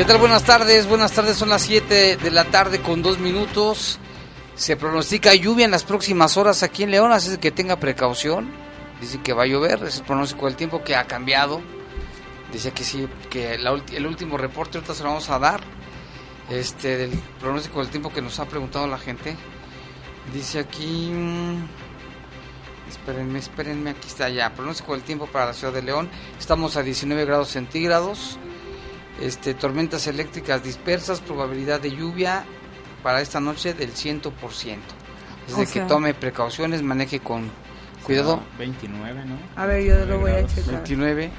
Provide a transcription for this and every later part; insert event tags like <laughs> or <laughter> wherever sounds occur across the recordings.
¿Qué tal? Buenas tardes, buenas tardes, son las 7 de la tarde con dos minutos. Se pronostica lluvia en las próximas horas aquí en León, así que tenga precaución. Dice que va a llover, es el pronóstico del tiempo que ha cambiado. Dice que sí, que el último reporte ahorita se lo vamos a dar. Este, del pronóstico del tiempo que nos ha preguntado la gente. Dice aquí... mm, Espérenme, espérenme, aquí está ya. Pronóstico del tiempo para la ciudad de León. Estamos a 19 grados centígrados. Este, tormentas eléctricas dispersas, probabilidad de lluvia para esta noche del 100%. Desde O que sea- tome precauciones, maneje con cuidado. 29, ¿no? A ver, yo lo voy a checar. 29.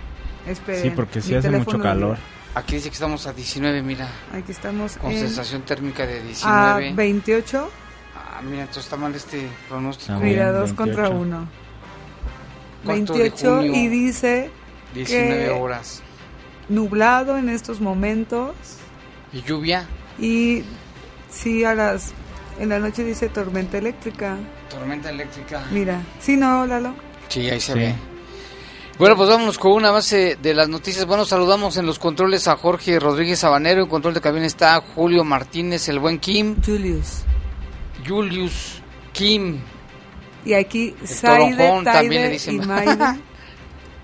Esperen, Sí, porque sí mi hace mucho calor. Aquí dice que estamos a 19, mira. Aquí estamos Con en sensación térmica de a 19. 28. Ah, mira, entonces está mal este pronóstico. Mira, bien, 2 contra 28. 1. Cuarto de 28 junio. y dice 19 que- horas. Nublado en estos momentos. ¿Y lluvia? Y sí, a las. En la noche dice tormenta eléctrica. Tormenta eléctrica. Mira, sí, no, Lalo. Sí, ahí se Sí. ve. Bueno, pues vámonos con una base de las noticias. Bueno, saludamos en los controles a Jorge Rodríguez Sabanero. En control de cabina está Julio Martínez, el buen Kim. Julius. Julius Kim. Y aquí Saide, también le Taide dicen. y Maide. <laughs>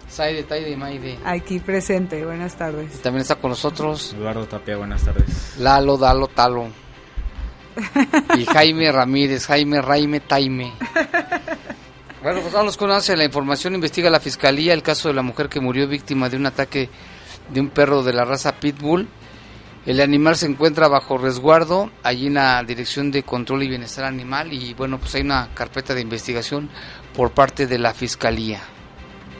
Saide, Taide y Maide. aquí presente. Buenas tardes. También está con nosotros Eduardo Tapia, buenas tardes. Lalo, Dalo, Talo. Y Jaime Ramírez, Jaime Raime Taime. Bueno, pues vamos con la información. Investiga la fiscalía el caso de la mujer que murió víctima de un ataque de un perro de la raza Pitbull. El animal se encuentra bajo resguardo allí en la Dirección de Control y Bienestar Animal y bueno, pues hay una carpeta de investigación por parte de la fiscalía.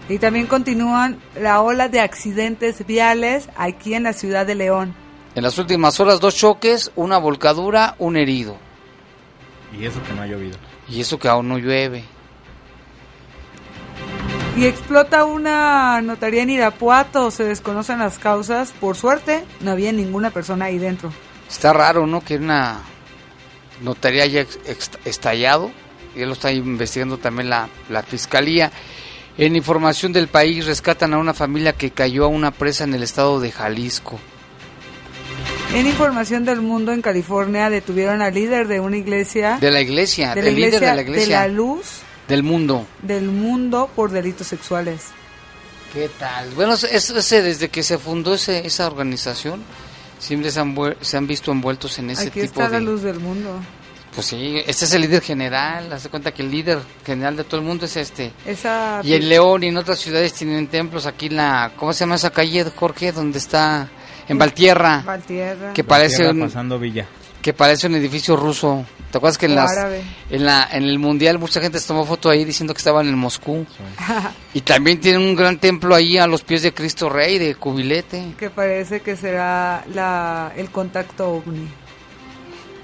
Y también continúan la ola de accidentes viales aquí en la ciudad de León. En las últimas horas dos choques, una volcadura, un herido. Y eso que no ha llovido. Y eso que aún no llueve. Y explota una notaría en Irapuato, se desconocen las causas. Por suerte, no había ninguna persona ahí dentro. Está raro, ¿no? Que una notaría haya estallado. Ya lo está investigando también la, la fiscalía. En información del país, rescatan a una familia que cayó a una presa en el estado de Jalisco. En información del mundo, en California, detuvieron al líder de una iglesia, De la iglesia, de la líder iglesia de la iglesia. de la luz del mundo. del mundo por delitos sexuales. ¿Qué tal? Bueno, es- ese, desde que se fundó ese, esa organización, siempre se han, se han visto envueltos en ese Aquí tipo está de... la luz del mundo. Pues sí, este es el líder general, hace cuenta que el líder general de todo el mundo es este. Esa Y en León y en otras ciudades tienen templos, aquí en la, ¿cómo se llama esa calle, Jorge? Donde está en Valtierra, Valtierra. que parece un, pasando Villa. que parece un edificio ruso. ¿Te acuerdas que en, las, en, la, en el mundial mucha gente se tomó foto ahí diciendo que estaban en Moscú? Y también tienen un gran templo ahí a los pies de Cristo Rey, de Cubilete. que parece que será la, el contacto ovni.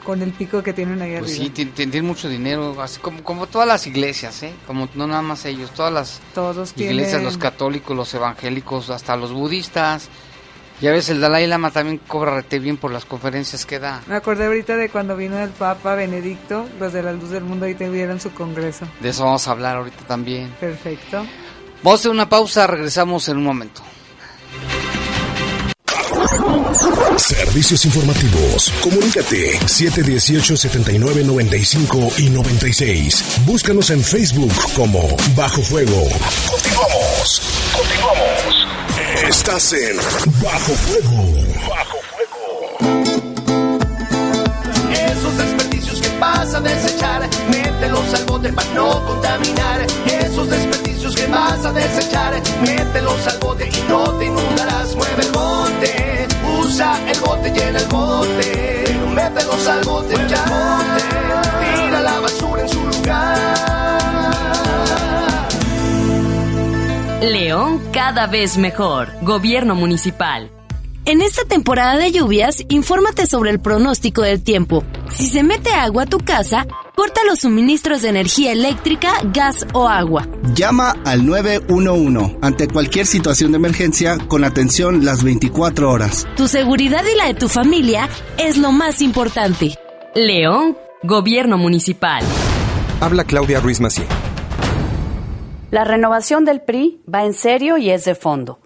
Con el pico que tienen ahí Pues arriba. sí, tien- tien- tienen mucho dinero, así como, como todas las iglesias, ¿eh? Como no nada más ellos, todas las Todos iglesias, tienen... los católicos, los evangélicos, hasta los budistas. Ya ves, el Dalai Lama también cobra rete bien por las conferencias que da. Me acordé ahorita de cuando vino el Papa Benedicto, los de la luz del mundo ahí tuvieron su congreso. De eso vamos a hablar ahorita también. Perfecto. Vamos a hacer una pausa, regresamos en un momento. Servicios informativos. Comunícate 718-7995 y 96. Búscanos en Facebook como Bajo Fuego. Continuamos. Continuamos. Estás en Bajo Fuego. Bajo Fuego. Esos desperdicios que vas a desechar, mételos al bote para no contaminar. Esos desperdicios que vas a desechar, mételos al bote y no te inundarás. Mueve el bote, usa el bote, llena el bote. Mételos al bote ya. Tira la basura en su lugar. León cada vez mejor. Gobierno municipal. En esta temporada de lluvias, infórmate sobre el pronóstico del tiempo. Si se mete agua a tu casa, corta los suministros de energía eléctrica, gas o agua. Llama al 911 ante cualquier situación de emergencia con atención las 24 horas. Tu seguridad y la de tu familia es lo más importante. León, Gobierno Municipal. Habla Claudia Ruiz Macié. La renovación del PRI va en serio y es de fondo.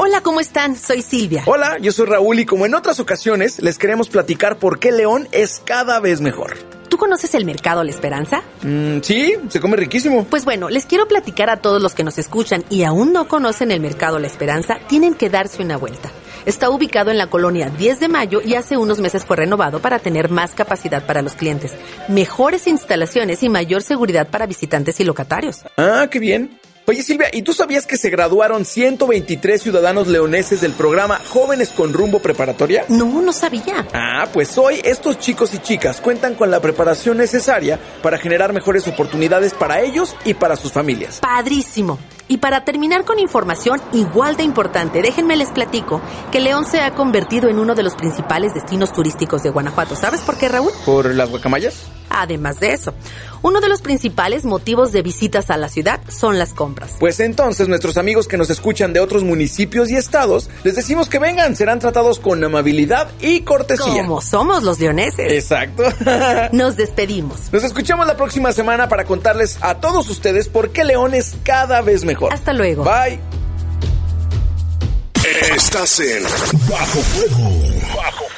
Hola, ¿cómo están? Soy Silvia. Hola, yo soy Raúl y como en otras ocasiones les queremos platicar por qué León es cada vez mejor. ¿Tú conoces el mercado La Esperanza? Mm, sí, se come riquísimo. Pues bueno, les quiero platicar a todos los que nos escuchan y aún no conocen el mercado La Esperanza, tienen que darse una vuelta. Está ubicado en la colonia 10 de mayo y hace unos meses fue renovado para tener más capacidad para los clientes, mejores instalaciones y mayor seguridad para visitantes y locatarios. Ah, qué bien. Oye Silvia, ¿y tú sabías que se graduaron 123 ciudadanos leoneses del programa Jóvenes con Rumbo Preparatoria? No, no sabía. Ah, pues hoy estos chicos y chicas cuentan con la preparación necesaria para generar mejores oportunidades para ellos y para sus familias. Padrísimo. Y para terminar con información igual de importante, déjenme les platico que León se ha convertido en uno de los principales destinos turísticos de Guanajuato. ¿Sabes por qué, Raúl? ¿Por las guacamayas? Además de eso, uno de los principales motivos de visitas a la ciudad son las compras. Pues entonces nuestros amigos que nos escuchan de otros municipios y estados, les decimos que vengan, serán tratados con amabilidad y cortesía. Como somos los leoneses. Exacto. <laughs> Nos despedimos. Nos escuchamos la próxima semana para contarles a todos ustedes por qué León es cada vez mejor. Hasta luego. Bye. Estás en Bajo Fuego. Bajo Fuego.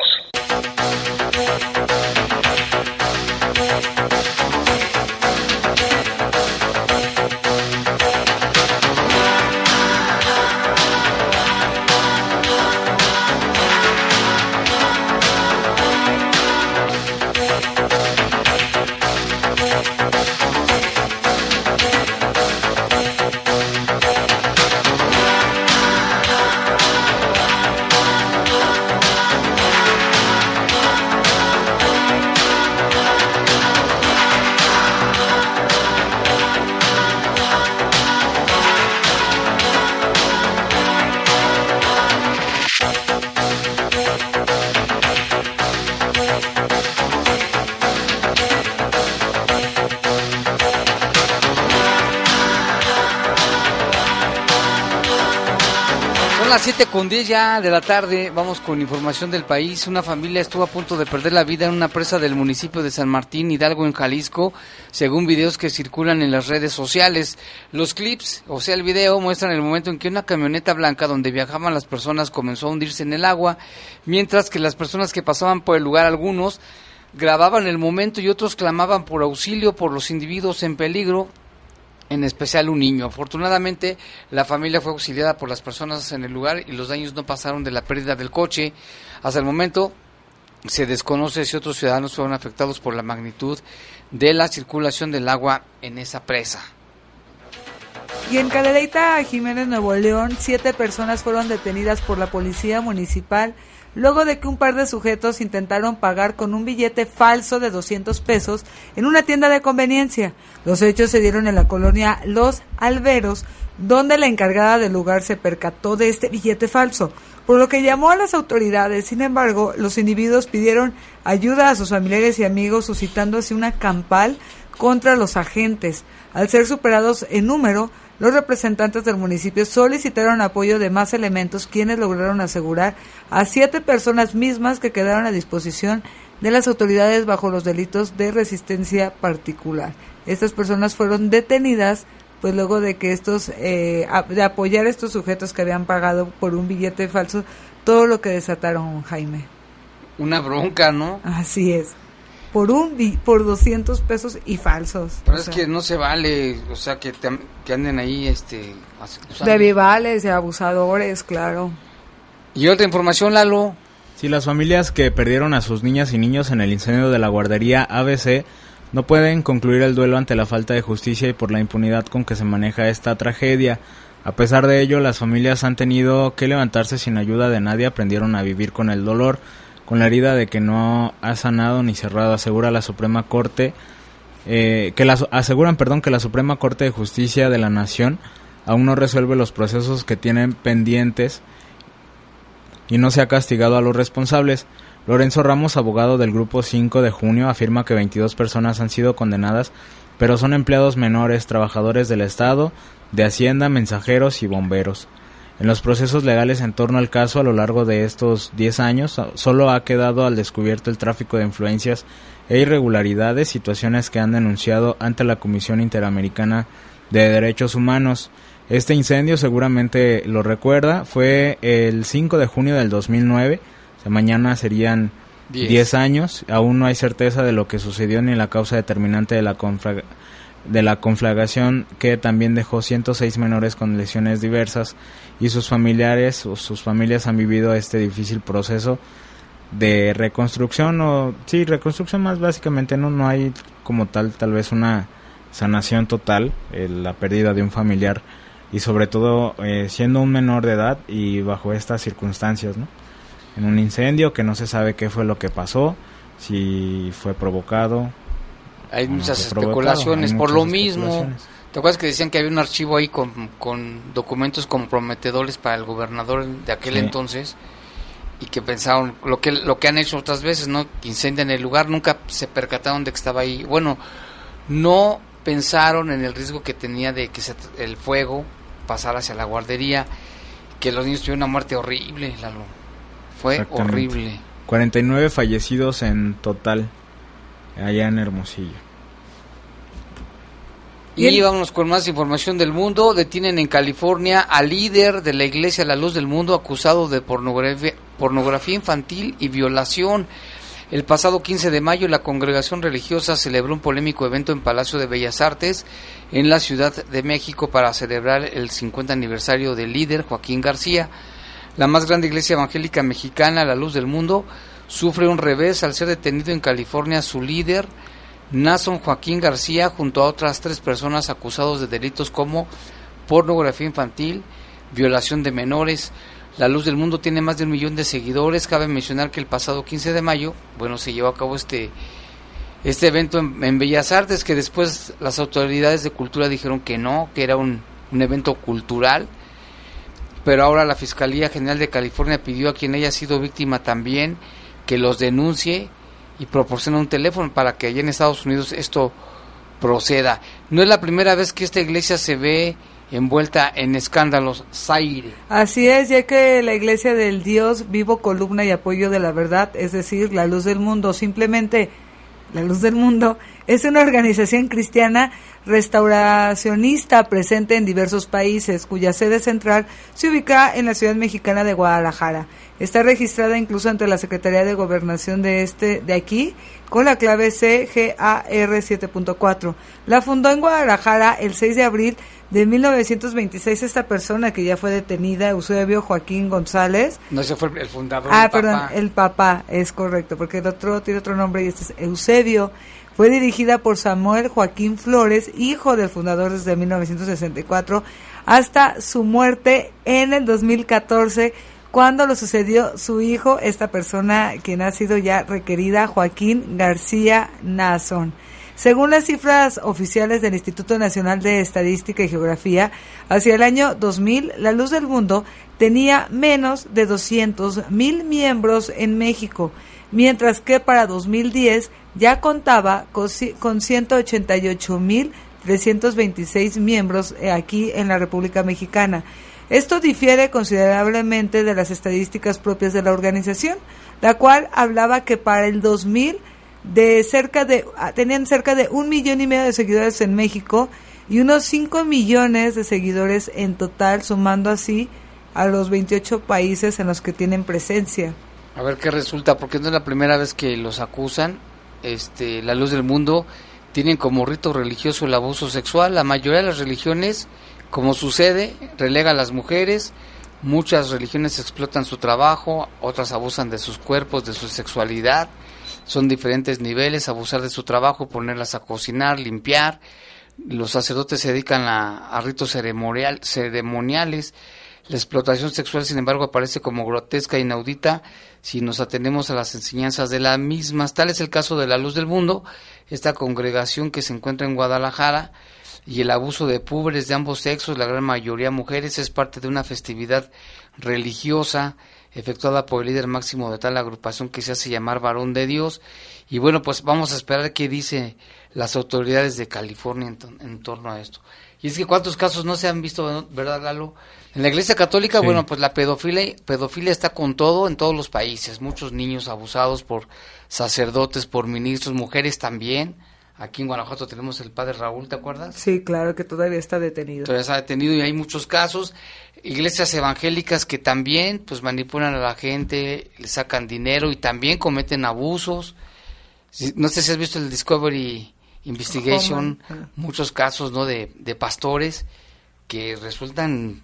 Con 10 ya de la tarde. Vamos con información del país. Una familia estuvo a punto de perder la vida en una presa del municipio de San Martín, Hidalgo, en Jalisco, según videos que circulan en las redes sociales. Los clips, o sea, el video, muestran el momento en que una camioneta blanca donde viajaban las personas comenzó a hundirse en el agua, mientras que las personas que pasaban por el lugar, algunos, grababan el momento y otros clamaban por auxilio por los individuos en peligro en especial un niño. Afortunadamente, la familia fue auxiliada por las personas en el lugar y los daños no pasaron de la pérdida del coche. Hasta el momento, se desconoce si otros ciudadanos fueron afectados por la magnitud de la circulación del agua en esa presa. Y en Cadereyta, Jiménez, Nuevo León, siete personas fueron detenidas por la policía municipal luego de que un par de sujetos intentaron pagar con un billete falso de 200 pesos en una tienda de conveniencia. Los hechos se dieron en la colonia Los Alberos, donde la encargada del lugar se percató de este billete falso, por lo que llamó a las autoridades. Sin embargo, los individuos pidieron ayuda a sus familiares y amigos, suscitando así una campal contra los agentes. Al ser superados en número, los representantes del municipio solicitaron apoyo de más elementos, quienes lograron asegurar a siete personas mismas que quedaron a disposición de las autoridades bajo los delitos de resistencia particular. Estas personas fueron detenidas pues luego de que estos eh, de apoyar a estos sujetos que habían pagado por un billete falso todo lo que desataron Jaime. Una bronca, ¿no? Así es por un por 200 pesos y falsos. Pero es que no se vale, o sea, que, que anden ahí este de vivales, de abusadores, claro. Y otra información, Lalo. Si las familias que perdieron a sus niñas y niños en el incendio de la guardería ABC no pueden concluir el duelo ante la falta de justicia y por la impunidad con que se maneja esta tragedia. A pesar de ello, las familias han tenido que levantarse sin ayuda de nadie, aprendieron a vivir con el dolor con la herida de que no ha sanado ni cerrado, asegura la Suprema Corte, eh, que la, aseguran, perdón, que la Suprema Corte de Justicia de la Nación aún no resuelve los procesos que tienen pendientes y no se ha castigado a los responsables. Lorenzo Ramos, abogado del Grupo 5 de junio, afirma que 22 personas han sido condenadas, pero son empleados menores, trabajadores del Estado, de Hacienda, mensajeros y bomberos. En los procesos legales en torno al caso a lo largo de estos 10 años solo ha quedado al descubierto el tráfico de influencias e irregularidades, situaciones que han denunciado ante la Comisión Interamericana de Derechos Humanos. Este incendio seguramente lo recuerda, fue el 5 de junio del 2009, o mañana serían 10 años, aún no hay certeza de lo que sucedió ni la causa determinante de la de la conflagración que también dejó 106 menores con lesiones diversas y sus familiares o sus familias han vivido este difícil proceso de reconstrucción o sí, reconstrucción más básicamente no no hay como tal tal vez una sanación total, eh, la pérdida de un familiar y sobre todo eh, siendo un menor de edad y bajo estas circunstancias, ¿no? En un incendio que no se sabe qué fue lo que pasó, si fue provocado, hay muchas especulaciones por lo mismo. ¿Te acuerdas que decían que había un archivo ahí con, con documentos comprometedores para el gobernador de aquel entonces? Y que pensaron lo que lo que han hecho otras veces, ¿no? Que incendian el lugar, nunca se percataron de que estaba ahí. Bueno, no pensaron en el riesgo que tenía de que el fuego pasara hacia la guardería, que los niños tuvieron una muerte horrible, Lalo. Fue horrible. 49 fallecidos en total allá en Hermosillo. Y vamos con más información del mundo. Detienen en California al líder de la Iglesia La Luz del Mundo acusado de pornografía, pornografía infantil y violación. El pasado 15 de mayo la congregación religiosa celebró un polémico evento en Palacio de Bellas Artes en la Ciudad de México para celebrar el 50 aniversario del líder Joaquín García. La más grande iglesia evangélica mexicana, La Luz del Mundo, sufre un revés al ser detenido en California su líder, Nason Joaquín García, junto a otras tres personas acusados de delitos como pornografía infantil, violación de menores. La Luz del Mundo tiene más de un millón de seguidores. Cabe mencionar que el pasado 15 de mayo, bueno, se llevó a cabo este, este evento en, Bellas Artes, que después las autoridades de cultura dijeron que no, que era un, un evento cultural pero ahora la Fiscalía General de California pidió a quien haya sido víctima también que los denuncie y proporcione un teléfono para que allá en Estados Unidos esto proceda. No es la primera vez que esta iglesia se ve envuelta en escándalos. Así es, ya que la Iglesia del Dios, vivo columna y apoyo de la verdad, es decir, la luz del mundo, simplemente la luz del mundo, es una organización cristiana restauracionista presente en diversos países, cuya sede central se ubica en la ciudad mexicana de Guadalajara. Está registrada incluso ante la Secretaría de Gobernación de este de aquí con la clave CGAR 7.4. La fundó en Guadalajara el 6 de abril de 1926 esta persona que ya fue detenida, Eusebio Joaquín González. No, ese fue el fundador. Ah, perdón, el papá, es correcto, porque el otro tiene otro nombre y este es Eusebio. Fue dirigida por Samuel Joaquín Flores, hijo del fundador desde 1964, hasta su muerte en el 2014, cuando lo sucedió su hijo, esta persona quien ha sido ya requerida, Joaquín García Nazón. Según las cifras oficiales del Instituto Nacional de Estadística y Geografía, hacia el año 2000, La Luz del Mundo tenía menos de 200 mil miembros en México, mientras que para 2010 ya contaba con 188 mil 326 miembros eh, aquí en la República Mexicana. Esto difiere considerablemente de las estadísticas propias de la organización, la cual hablaba que para el 2000 de cerca de, ah, tenían cerca de un millón y medio de seguidores en México y unos 5 millones de seguidores en total, sumando así a los 28 países en los que tienen presencia. A ver qué resulta, porque no es la primera vez que los acusan. Este, la luz del mundo tienen como rito religioso el abuso sexual. La mayoría de las religiones, como sucede, relega a las mujeres. Muchas religiones explotan su trabajo, otras abusan de sus cuerpos, de su sexualidad son diferentes niveles, abusar de su trabajo, ponerlas a cocinar, limpiar. Los sacerdotes se dedican a, ritos ceremonial, ceremoniales. La explotación sexual, sin embargo, aparece como grotesca e inaudita si nos atenemos a las enseñanzas de las mismas. Tal es el caso de la Luz del Mundo, esta congregación que se encuentra en Guadalajara, y el abuso de pobres de ambos sexos, la gran mayoría mujeres, es parte de una festividad religiosa efectuada por el líder máximo de tal agrupación que se hace llamar varón de Dios. Y bueno, pues vamos a esperar qué dice las autoridades de California en, torno a esto. Y es que cuántos casos no se han visto, ¿verdad, Lalo? En la Iglesia Católica, bueno, pues la pedofilia, pedofilia está con todo en todos los países. Muchos niños abusados por sacerdotes, por ministros, mujeres también. Aquí en Guanajuato tenemos el padre Raúl, ¿te acuerdas? Sí, claro, que todavía está detenido. Todavía está detenido y hay muchos casos. Iglesias evangélicas que también pues manipulan a la gente, le sacan dinero y también cometen abusos. No sé si has visto el Discovery Investigation, muchos casos ¿no? de, de pastores que resultan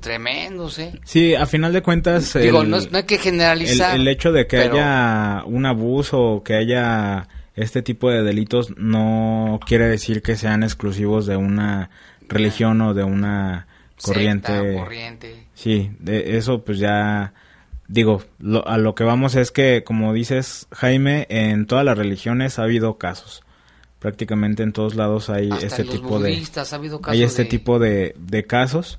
tremendos, ¿eh? Sí, a final de cuentas... Digo, no, hay que generalizar. El, hecho de que haya un abuso o que haya este tipo de delitos no quiere decir que sean exclusivos de una religión o de una corriente. corriente. Sí, de eso pues ya digo, a lo que vamos es que como dices Jaime, en todas las religiones ha habido casos. Prácticamente en todos lados hay este tipo de hay este tipo de, de casos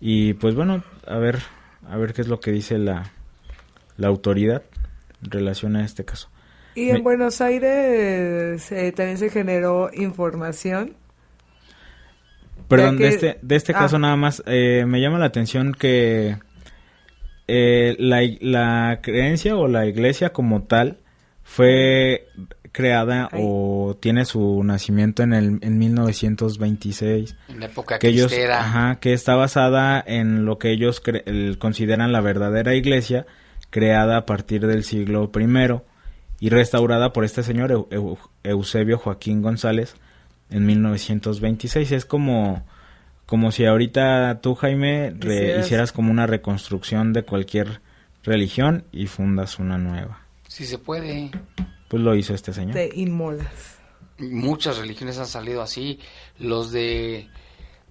y pues bueno, a ver a ver qué es lo que dice la la autoridad en relación a este caso. Y en Buenos Aires eh, también se generó información. Perdón, de este, de este caso ah. nada más, eh, me llama la atención que eh, la, la, creencia o la iglesia como tal fue creada o tiene su nacimiento en el en 1926 en la época que ellos ajá, que está basada en lo que ellos consideran la verdadera iglesia creada a partir del siglo primero y restaurada por este señor Eusebio Joaquín González en 1926. Es como, como si ahorita tú, Jaime, hicieras como una reconstrucción de cualquier religión y fundas una nueva. Si se puede. Pues lo hizo este señor. De inmolas. Muchas religiones han salido así. Los de,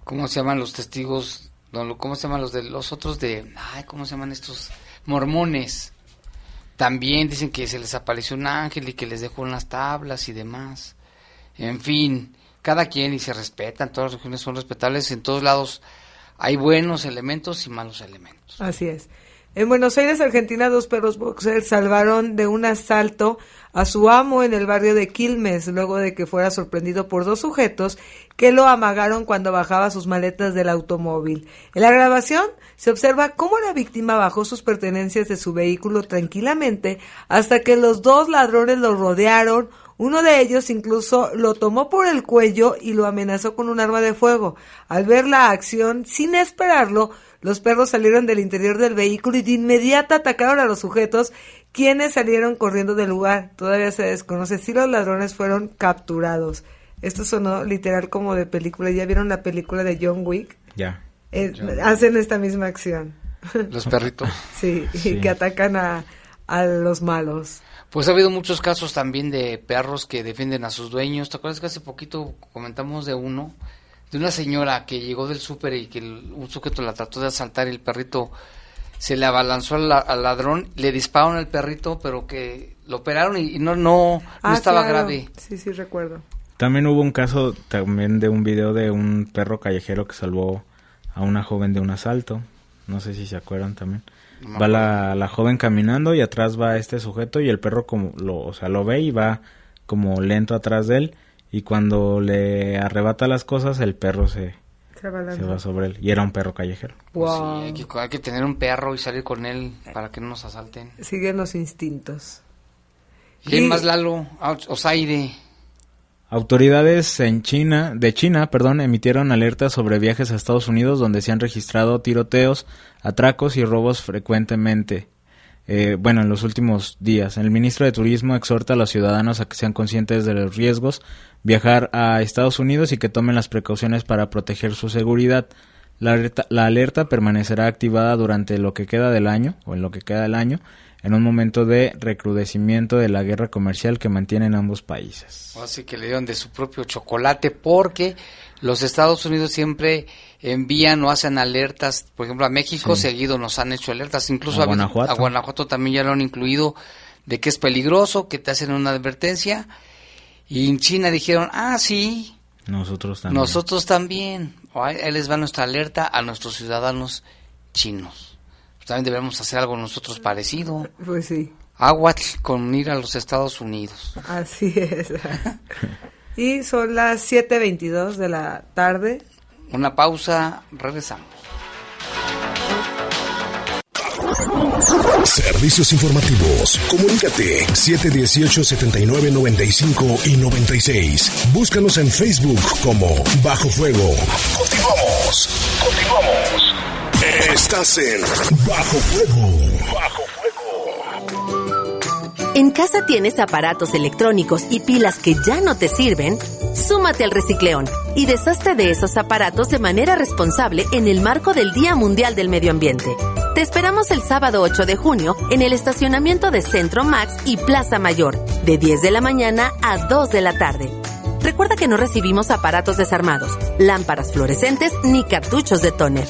¿cómo se llaman los testigos? ¿Cómo se llaman los de los otros de, ay, ¿cómo se llaman estos? Mormones también dicen que se les apareció un ángel y que les dejó unas tablas y demás. En fin, cada quien y se respetan, todas las religiones son respetables, en todos lados hay buenos elementos y malos elementos. Así es. En Buenos Aires, Argentina, dos perros boxers salvaron de un asalto a su amo en el barrio de Quilmes, luego de que fuera sorprendido por dos sujetos que lo amagaron cuando bajaba sus maletas del automóvil. En la grabación se observa cómo la víctima bajó sus pertenencias de su vehículo tranquilamente hasta que los dos ladrones lo rodearon, uno de ellos incluso lo tomó por el cuello y lo amenazó con un arma de fuego. Al ver la acción, sin esperarlo, los perros salieron del interior del vehículo y de inmediato atacaron a los sujetos, quienes salieron corriendo del lugar. Todavía se desconoce si los ladrones fueron capturados. Esto sonó literal como de película. ¿Ya vieron la película de John Wick? Ya. Eh, hacen esta misma acción. Los perritos. <laughs> sí, y que atacan a, a los malos. Pues ha habido muchos casos también de perros que defienden a sus dueños. ¿Te acuerdas que hace poquito comentamos de uno? De una señora que llegó del súper y que el- un sujeto la trató de asaltar y el perrito se le abalanzó al, la- al ladrón, le dispararon al perrito, pero que lo operaron y, y no, no, no Ah, estaba claro. grave. Sí, sí, recuerdo. También hubo un caso también de un video de un perro callejero que salvó a una joven de un asalto. No sé si se acuerdan también. No va la, la joven caminando y atrás va este sujeto y el perro como lo, o sea, lo ve y va como lento atrás de él y cuando le arrebata las cosas el perro se, Se va sobre él y era un perro callejero. Pues sí, hay, que, hay que tener un perro y salir con él para que no nos asalten. Siguen los instintos. ¿Quién Y- más, Lalo? Osaire. Autoridades en China, de China, perdón, emitieron alertas sobre viajes a Estados Unidos donde se han registrado tiroteos, atracos y robos frecuentemente. Eh, bueno, en los últimos días. El ministro de Turismo exhorta a los ciudadanos a que sean conscientes de los riesgos, viajar a Estados Unidos y que tomen las precauciones para proteger su seguridad. La alerta, la alerta permanecerá activada durante lo que queda del año, o en lo que queda del año, en un momento de recrudecimiento de la guerra comercial que mantienen ambos países. Así que le dieron de su propio chocolate porque los Estados Unidos siempre envían o hacen alertas, por ejemplo a México Sí. seguido nos han hecho alertas, incluso A a, Guanajuato. a Guanajuato también ya lo han incluido de que es peligroso, que te hacen una advertencia y en China dijeron, ah sí, Nosotros también. nosotros también, ahí les va nuestra alerta a nuestros ciudadanos chinos. Pues también debemos hacer algo nosotros parecido. Pues sí, Agua con ir a los Estados Unidos. así es. <laughs> y son las 7.22 de la tarde. Una pausa, regresamos. Servicios informativos. Comunícate 718-7995 y 96. Búscanos en Facebook como Bajo Fuego. Continuamos. Continuamos. Estás en Bajo Fuego. Bajo ¿En casa tienes aparatos electrónicos y pilas que ya no te sirven? Súmate al Recicleón y deshazte de esos aparatos de manera responsable en el marco del Día Mundial del Medio Ambiente. Te esperamos el sábado 8 de junio en el estacionamiento de Centro Max y Plaza Mayor, de 10 de la mañana a 2 de la tarde. Recuerda que no recibimos aparatos desarmados, lámparas fluorescentes ni cartuchos de tóner.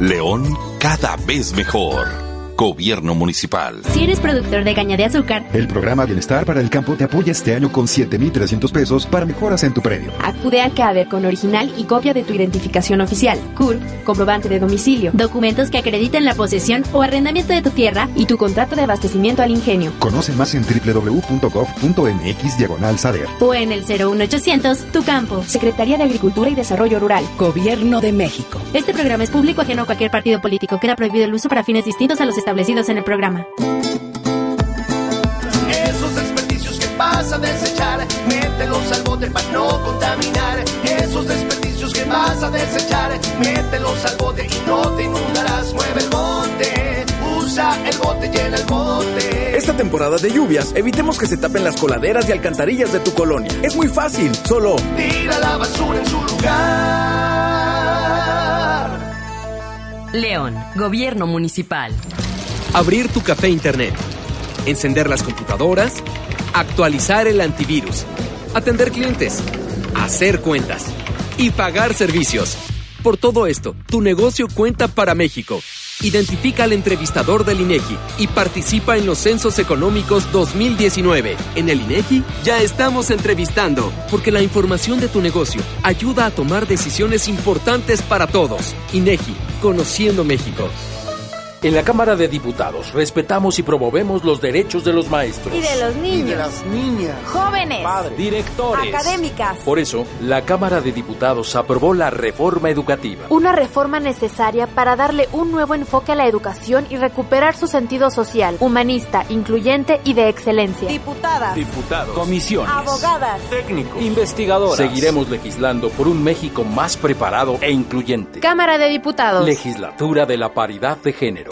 León cada vez mejor. Gobierno municipal. Si eres productor de caña de azúcar, El programa Bienestar para el Campo te apoya este año con 7,300 pesos para mejoras en tu predio. acude al CADER con original y copia de tu identificación oficial, CUR, comprobante de domicilio, documentos que acrediten la posesión o arrendamiento de tu tierra y tu contrato de abastecimiento al ingenio. Conoce más en www.gov.mx diagonal SADER. O en el 01800 Tu Campo, Secretaría de Agricultura y Desarrollo Rural. Gobierno de México. Este programa es público ajeno a cualquier partido político. Queda prohibido el uso para fines distintos a los establecidos en el programa. Esos desperdicios que vas a desechar, mételos al bote para no contaminar. Esos desperdicios que vas a desechar, mételos al bote y no te inundarás. Mueve el bote, usa el bote, llena el bote. Esta temporada de lluvias, evitemos que se tapen las coladeras y alcantarillas de tu colonia. Es muy fácil, solo Tira la basura en su lugar. León, Gobierno Municipal. Abrir tu café internet. Encender las computadoras. Actualizar el antivirus. Atender clientes. Hacer cuentas. Y pagar servicios. Por todo esto, tu negocio cuenta para México. Identifica al entrevistador del INEGI y participa en los Censos Económicos 2019. En el INEGI ya estamos entrevistando, porque la información de tu negocio ayuda a tomar decisiones importantes para todos. INEGI, conociendo México. En la Cámara de Diputados respetamos y promovemos los derechos de los maestros. Y de los niños. Y de las niñas. Jóvenes. Padres. Directores. Académicas. Por eso, la Cámara de Diputados aprobó la reforma educativa. Una reforma necesaria para darle un nuevo enfoque a la educación y recuperar su sentido social, humanista, incluyente y de excelencia. Diputadas. Diputados. Comisiones. Abogadas. Técnicos. Investigadoras. Seguiremos legislando por un México más preparado e incluyente. Cámara de Diputados. Legislatura de la paridad de género.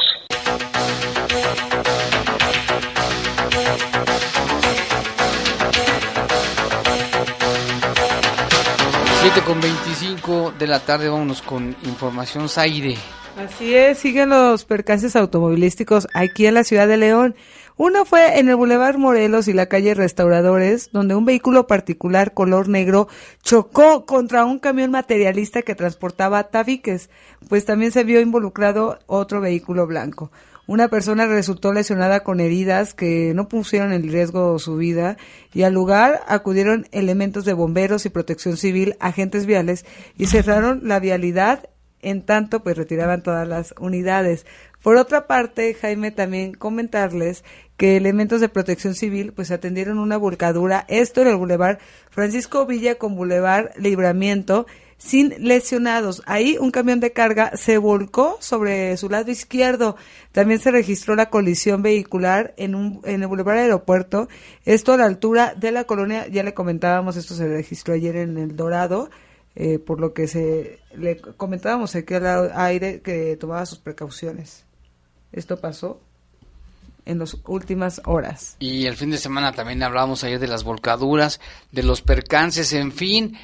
Con 25 de la tarde, vámonos con información Zaire. Así es, siguen los percances automovilísticos aquí en la ciudad de León. Uno fue en el Boulevard Morelos y la calle Restauradores, donde un vehículo particular color negro chocó contra un camión materialista que transportaba tabiques, pues también se vio involucrado otro vehículo blanco. Una persona resultó lesionada con heridas que no pusieron en riesgo su vida y al lugar acudieron elementos de bomberos y protección civil, agentes viales y cerraron la vialidad en tanto pues retiraban todas las unidades. Por otra parte, Jaime, también comentarles que elementos de protección civil pues atendieron una volcadura, esto en el Boulevard Francisco Villa con Boulevard Libramiento, sin lesionados. Ahí un camión de carga se volcó sobre su lado izquierdo. También se registró la colisión vehicular en, un, en el Boulevard Aeropuerto, esto a la altura de la colonia, ya le comentábamos, esto se registró ayer en el Dorado, eh, por lo que se le comentábamos aquí al aire que tomaba sus precauciones. Esto pasó en las últimas horas. Y el fin de semana también hablábamos ayer de las volcaduras, de los percances, en fin.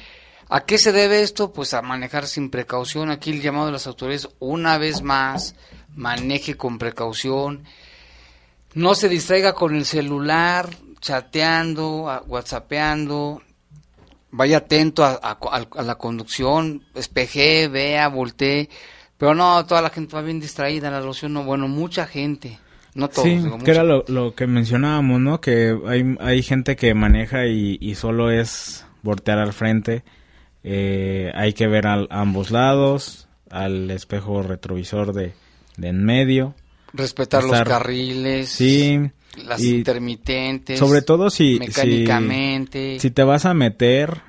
¿A qué se debe esto? Pues a manejar sin precaución. Aquí el llamado de las autoridades, una vez más, maneje con precaución. No se distraiga con el celular, chateando, whatsappeando. Vaya atento a, a- a la conducción, espeje, vea, voltee. Pero no, toda la gente va bien distraída, la loción no, bueno, mucha gente. No todos, sí, digo, que era lo, lo que mencionábamos, ¿no? Que hay, hay gente que maneja y, y solo es voltear al frente. Eh, hay que ver al- a ambos lados, al espejo retrovisor de, de en medio. Respetar los carriles, Sí. las y intermitentes. Sobre todo si... si- Mecánicamente. Si, te vas a meter,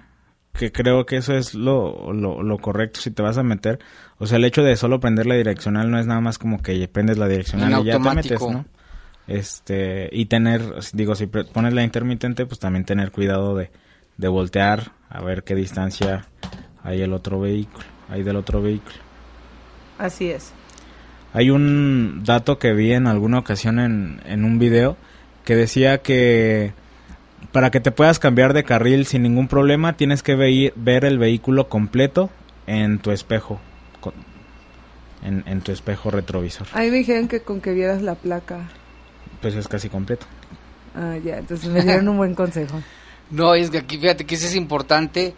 que creo que eso es lo, lo, lo correcto, si te vas a meter... O sea, el hecho de solo prender la direccional no es nada más como que prendes la direccional En y ya te metes. ¿no? Este, y tener, digo, si pones la intermitente, pues también tener cuidado de, de voltear a ver qué distancia hay el otro vehículo, hay del otro vehículo. Así es. Hay un dato que vi en alguna ocasión en, en un video que decía que para que te puedas cambiar de carril sin ningún problema tienes que ver el vehículo completo en tu espejo, en, en tu espejo retrovisor. Ahí me dijeron que con que vieras la placa. Pues es casi completo. Ah, ya, entonces me dieron un buen consejo. <laughs> No, es que aquí fíjate que eso es importante.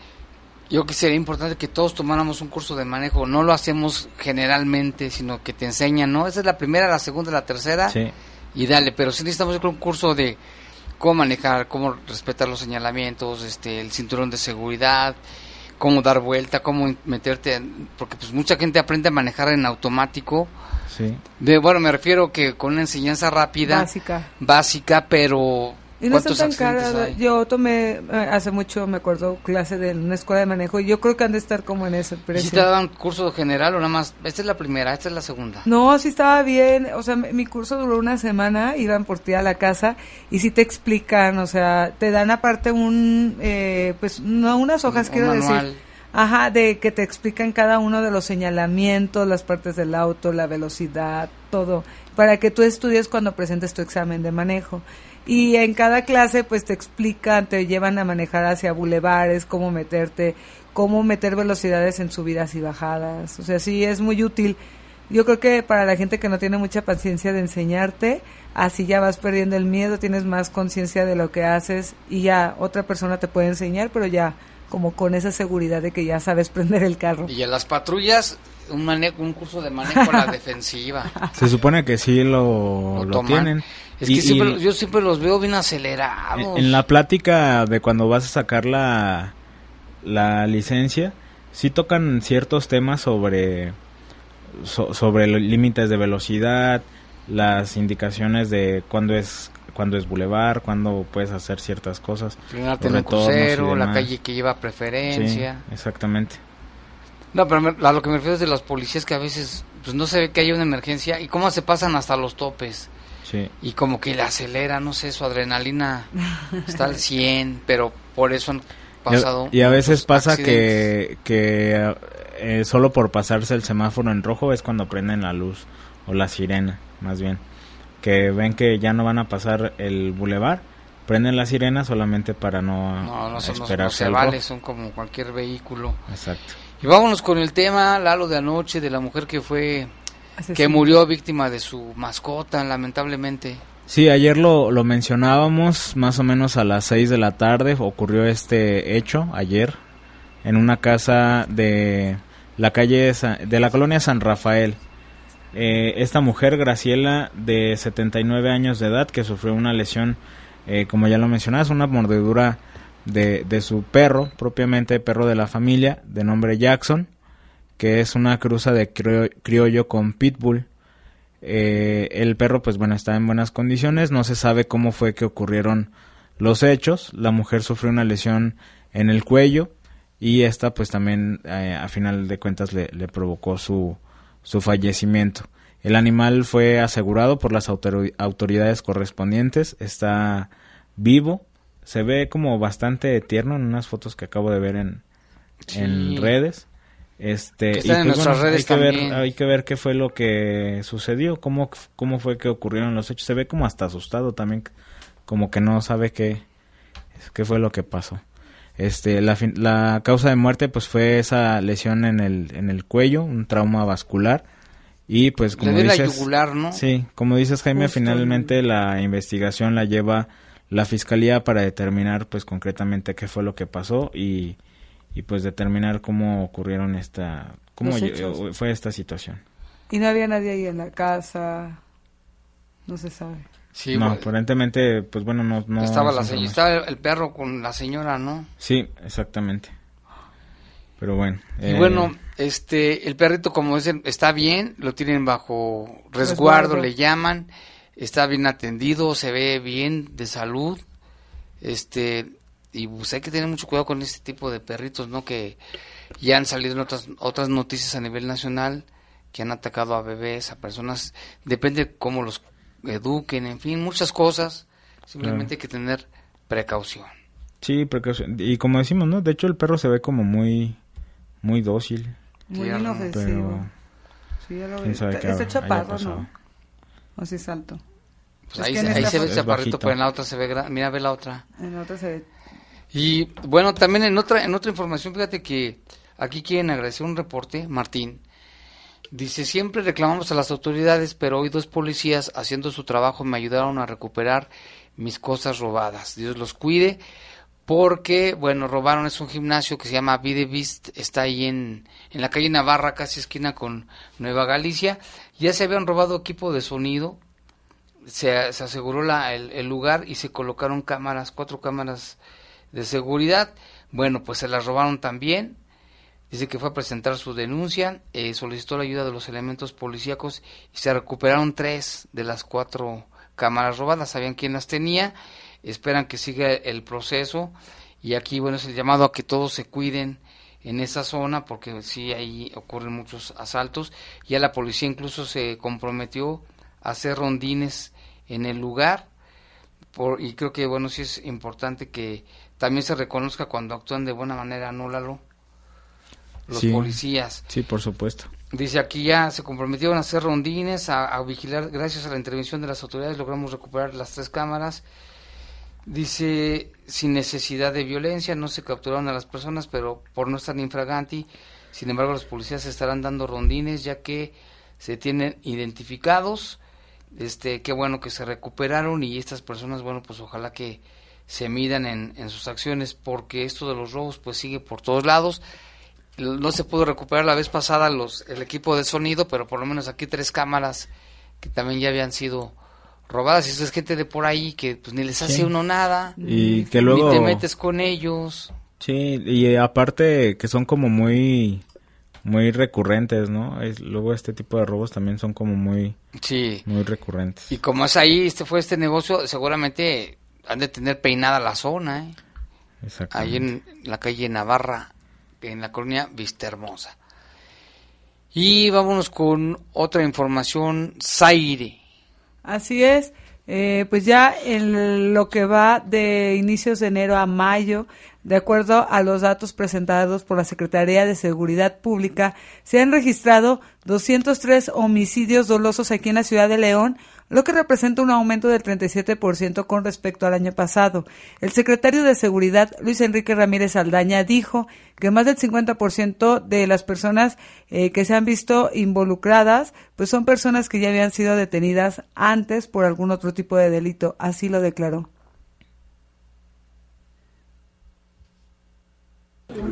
Yo creo que sería importante que todos tomáramos un curso de manejo. No lo hacemos generalmente, sino que te enseñan, ¿no? Esa es la primera, la segunda, la tercera. Sí. Y dale, pero sí necesitamos yo creo, un curso de cómo manejar, cómo respetar los señalamientos, este, el cinturón de seguridad, cómo dar vuelta, cómo meterte, en- porque pues mucha gente aprende a manejar en automático. Sí. De, bueno, me refiero que con una enseñanza rápida, Básica. básica, pero Y no están ¿cuántos tan caras. Yo tomé eh, hace mucho, me acuerdo, clase de una escuela de manejo y yo creo que han de estar como en ese ¿Y si precio. te daban curso general o nada más? Esta es la primera, esta es la segunda. No, sí estaba bien. O sea, mi curso duró una semana, iban por ti a la casa y sí te explican, o sea, te dan aparte un, eh, pues, no unas hojas, Un- quiero decir. Ajá, de que te explican cada uno de los señalamientos, las partes del auto, la velocidad, todo, para que tú estudies cuando presentes tu examen de manejo. Y en cada clase pues te explican, te llevan a manejar hacia bulevares, cómo meterte, cómo meter velocidades en subidas y bajadas. O sea, sí es muy útil. Yo creo que para la gente que no tiene mucha paciencia de enseñarte, así ya vas perdiendo el miedo, tienes más conciencia de lo que haces y ya otra persona te puede enseñar, pero ya como con esa seguridad de que ya sabes <laughs> prender el carro. Y a las patrullas, un, un curso de manejo a la <laughs> defensiva. Se supone que sí lo, lo, tienen. Es que siempre, yo siempre los veo bien acelerados. En, la plática de cuando vas a sacar la, la licencia, sí tocan ciertos temas sobre, sobre los límites de velocidad, las indicaciones de cuándo es cuando es bulevar, cuando puedes hacer ciertas cosas. Frenarte en crucero, la calle que lleva preferencia. Sí, exactamente. No, pero a lo que me refiero es de los policías que a veces pues no se ve que haya una emergencia y cómo se pasan hasta los topes. Sí. Y como que le acelera, no sé, su adrenalina está al 100, pero por eso han pasado. Y a, veces pasa que, que eh, solo por pasarse el semáforo en rojo es cuando prenden la luz o la sirena, más bien que ven que ya no van a pasar el bulevar, prenden la sirena solamente para no, no, no, no se vale, son como cualquier vehículo. Exacto. Y vámonos con el tema, Lalo, de anoche, de la mujer que fue, que murió víctima de su mascota, lamentablemente. Sí, ayer lo, lo mencionábamos, más o menos a las 6 de la tarde ocurrió este hecho, ayer, en una casa de la calle, de la colonia San Rafael. Eh, esta mujer, Graciela, de 79 años de edad, que sufrió una lesión, eh, como ya lo mencionabas, una mordedura de, de, su perro, propiamente perro de la familia, de nombre Jackson, que es una cruza de criollo con pitbull. Eh, el perro, pues bueno, está en buenas condiciones, no se sabe cómo fue que ocurrieron los hechos. La mujer sufrió una lesión en el cuello y esta, pues también, a final de cuentas, le, le provocó su, su fallecimiento. El animal fue asegurado por las autoridades correspondientes, está vivo, se ve como bastante tierno en unas fotos que acabo de ver en, en redes. Este, y en pues, redes hay que ver hay que ver qué fue lo que sucedió, cómo cómo fue que ocurrieron los hechos. Se ve como hasta asustado también, como que no sabe qué qué fue lo que pasó. Este, la, la causa de muerte pues fue esa lesión en el, en el cuello, un trauma vascular. Y pues como dices, ¿no? Sí, como dices Jaime, finalmente la investigación la lleva la fiscalía para determinar pues concretamente qué fue lo que pasó y, y pues determinar cómo ocurrieron esta, cómo fue esta situación. Y no había nadie ahí en la casa, no se sabe. Sí, no, aparentemente, pues bueno, no... no estaba, la estaba el perro con la señora, ¿no? Sí, exactamente. Pero bueno. Y eh, bueno, este, el perrito, como dicen, está bien, lo tienen bajo resguardo, le llaman, está bien atendido, se ve bien de salud, este, y pues hay que tener mucho cuidado con este tipo de perritos, ¿no? Que ya han salido en otras, otras noticias a nivel nacional, que han atacado a bebés, a personas, depende cómo los eduquen, en fin, muchas cosas. Simplemente hay que tener precaución. Sí, precaución. Y como decimos, ¿no? De hecho, el perro se ve como muy, muy dócil. Muy inofensivo. Sí, ya lo Ese chaparro, ¿no? O si es alto. Pues ahí, se, ahí se ve el chaparrito, pero en la otra se ve... Mira, ve la otra. En la otra se ve... Y bueno, también en otra, en otra información, fíjate que aquí quieren agradecer un reporte, Martín, Dice, siempre reclamamos a las autoridades, pero hoy dos policías haciendo su trabajo me ayudaron a recuperar mis cosas robadas. Dios los cuide, porque, bueno, robaron, es un gimnasio que se llama Vide está ahí en, en la calle Navarra, casi esquina con Nueva Galicia. Ya se habían robado equipo de sonido, se, se aseguró la, el, el lugar y se colocaron cámaras, cuatro cámaras de seguridad. Bueno, pues se las robaron también Dice que fue a presentar su denuncia, eh, solicitó la ayuda de los elementos policíacos y se recuperaron tres de las cuatro cámaras robadas. Sabían quién las tenía, esperan que siga el proceso y aquí, bueno, es el llamado a que todos se cuiden en esa zona porque sí ahí ocurren muchos asaltos. Ya la policía incluso se comprometió a hacer rondines en el lugar por, y creo que, bueno, sí es importante que también se reconozca cuando actúan de buena manera, anúlalo los policías. Sí, por supuesto. Dice aquí ya se comprometieron a hacer rondines, a, vigilar, gracias a la intervención de las autoridades logramos recuperar las tres cámaras. Dice, sin necesidad de violencia, no se capturaron a las personas, pero por no estar infraganti, sin embargo los policías estarán dando rondines ya que se tienen identificados. Este, qué bueno que se recuperaron y estas personas, bueno, pues ojalá que se midan en, en sus acciones porque esto de los robos pues sigue por todos lados no se pudo recuperar la vez pasada los el equipo de sonido, pero por lo menos aquí tres cámaras que también ya habían sido robadas. Y eso es gente de por ahí que pues ni les hace uno nada. Y que luego... Ni te metes con ellos. Sí, y aparte que son como muy muy recurrentes, ¿no? Es, luego este tipo de robos también son como muy sí. muy recurrentes. Y como es ahí, este fue este negocio, seguramente han de tener peinada la zona, ¿eh? Ahí en la calle Navarra en la colonia Vista Hermosa. Y vámonos con otra información, Zaire. Así es, eh, pues ya en lo que va de inicios de enero a mayo, de acuerdo a los datos presentados por la Secretaría de Seguridad Pública, se han registrado 203 homicidios dolosos aquí en la ciudad de León, lo que representa un aumento del 37% con respecto al año pasado. El secretario de Seguridad, Luis Enrique Ramírez Aldaña, dijo que más del 50% de las personas eh, que se han visto involucradas, pues son personas que ya habían sido detenidas antes por algún otro tipo de delito. Así lo declaró.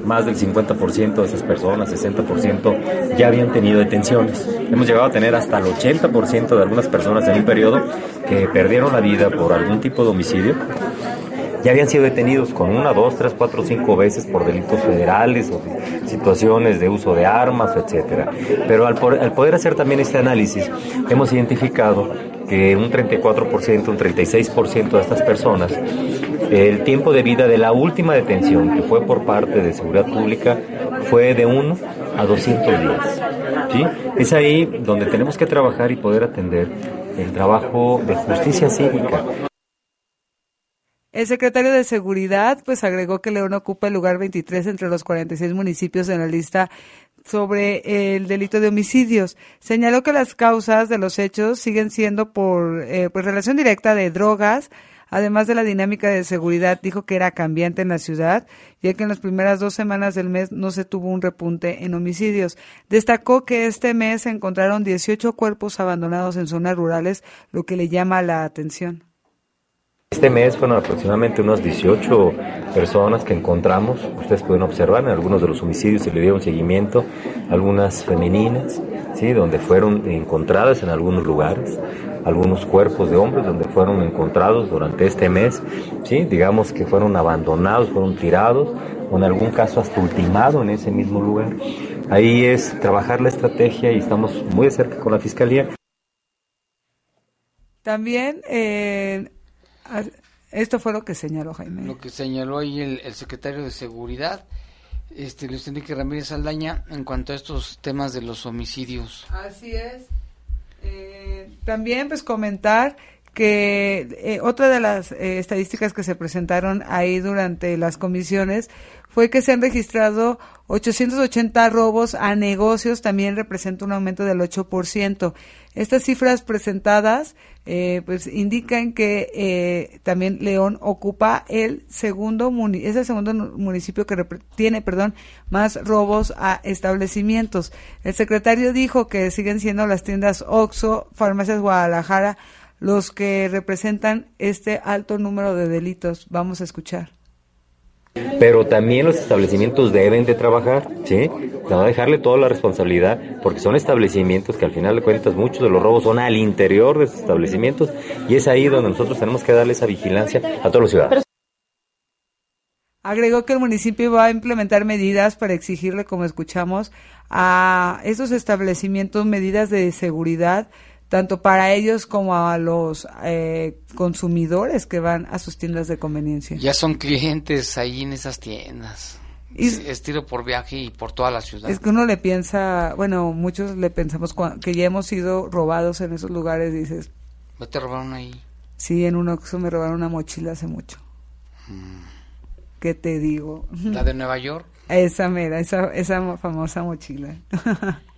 Más del 50% de esas personas, 60%, ya habían tenido detenciones. Hemos llegado a tener hasta el 80% de algunas personas en un periodo que perdieron la vida por algún tipo de homicidio. Ya habían sido detenidos con una, dos, tres, cuatro, cinco veces por delitos federales o situaciones de uso de armas, etcétera. Pero al, al poder hacer también este análisis, hemos identificado que un 34%, un 36% de estas personas el tiempo de vida de la última detención, que fue por parte de Seguridad Pública, fue de 1 a 200 días. ¿sí? Es ahí donde tenemos que trabajar y poder atender el trabajo de justicia cívica. El secretario de Seguridad pues agregó que León ocupa el lugar 23 entre los 46 municipios en la lista sobre el delito de homicidios. Señaló que las causas de los hechos siguen siendo por eh, pues, relación directa de drogas, Además de la dinámica de seguridad, dijo que era cambiante en la ciudad, ya que en las primeras dos semanas del mes no se tuvo un repunte en homicidios. Destacó que este mes se encontraron 18 cuerpos abandonados en zonas rurales, lo que le llama la atención. Este mes fueron aproximadamente unas 18 personas que encontramos, ustedes pueden observar, en algunos de los homicidios se le dieron seguimiento, algunas femeninas, ¿sí? donde fueron encontradas en algunos lugares, algunos cuerpos de hombres donde fueron encontrados durante este mes, ¿sí? digamos que fueron abandonados, fueron tirados, o en algún caso hasta ultimado en ese mismo lugar. Ahí es trabajar la estrategia y estamos muy cerca con la Fiscalía. También, eh, esto fue lo que señaló Jaime. Lo que señaló ahí el, secretario de Seguridad, este Luis Enrique Ramírez Aldaña, en cuanto a estos temas de los homicidios. Así es. Eh, también pues comentar que eh, otra de las eh, estadísticas que se presentaron ahí durante las comisiones fue que se han registrado 880 robos a negocios, también representa un aumento del 8%. Estas cifras presentadas eh, pues indican que eh, también León ocupa el segundo es el segundo municipio que tiene perdón más robos a establecimientos. El secretario dijo que siguen siendo las tiendas Oxo, Farmacias Guadalajara los que representan este alto número de delitos. Vamos a escuchar. Pero también los establecimientos deben de trabajar, ¿sí? No dejarle toda la responsabilidad, porque son establecimientos que al final de cuentas muchos de los robos son al interior de esos establecimientos y es ahí donde nosotros tenemos que darle esa vigilancia a todos los ciudadanos. Agregó que el municipio va a implementar medidas para exigirle, como escuchamos, a esos establecimientos medidas de seguridad tanto para ellos como a los eh, consumidores que van a sus tiendas de conveniencia. Ya son clientes ahí en esas tiendas. Y, es tiro por viaje y por toda la ciudad. Es que uno le piensa, bueno, muchos le pensamos que ya hemos sido robados en esos lugares, dices. ¿No te robaron ahí? Sí, en uno me robaron una mochila hace mucho. Mm. ¿Qué te digo? ¿La de Nueva York? <laughs> Esa mera, esa, esa famosa mochila. <laughs>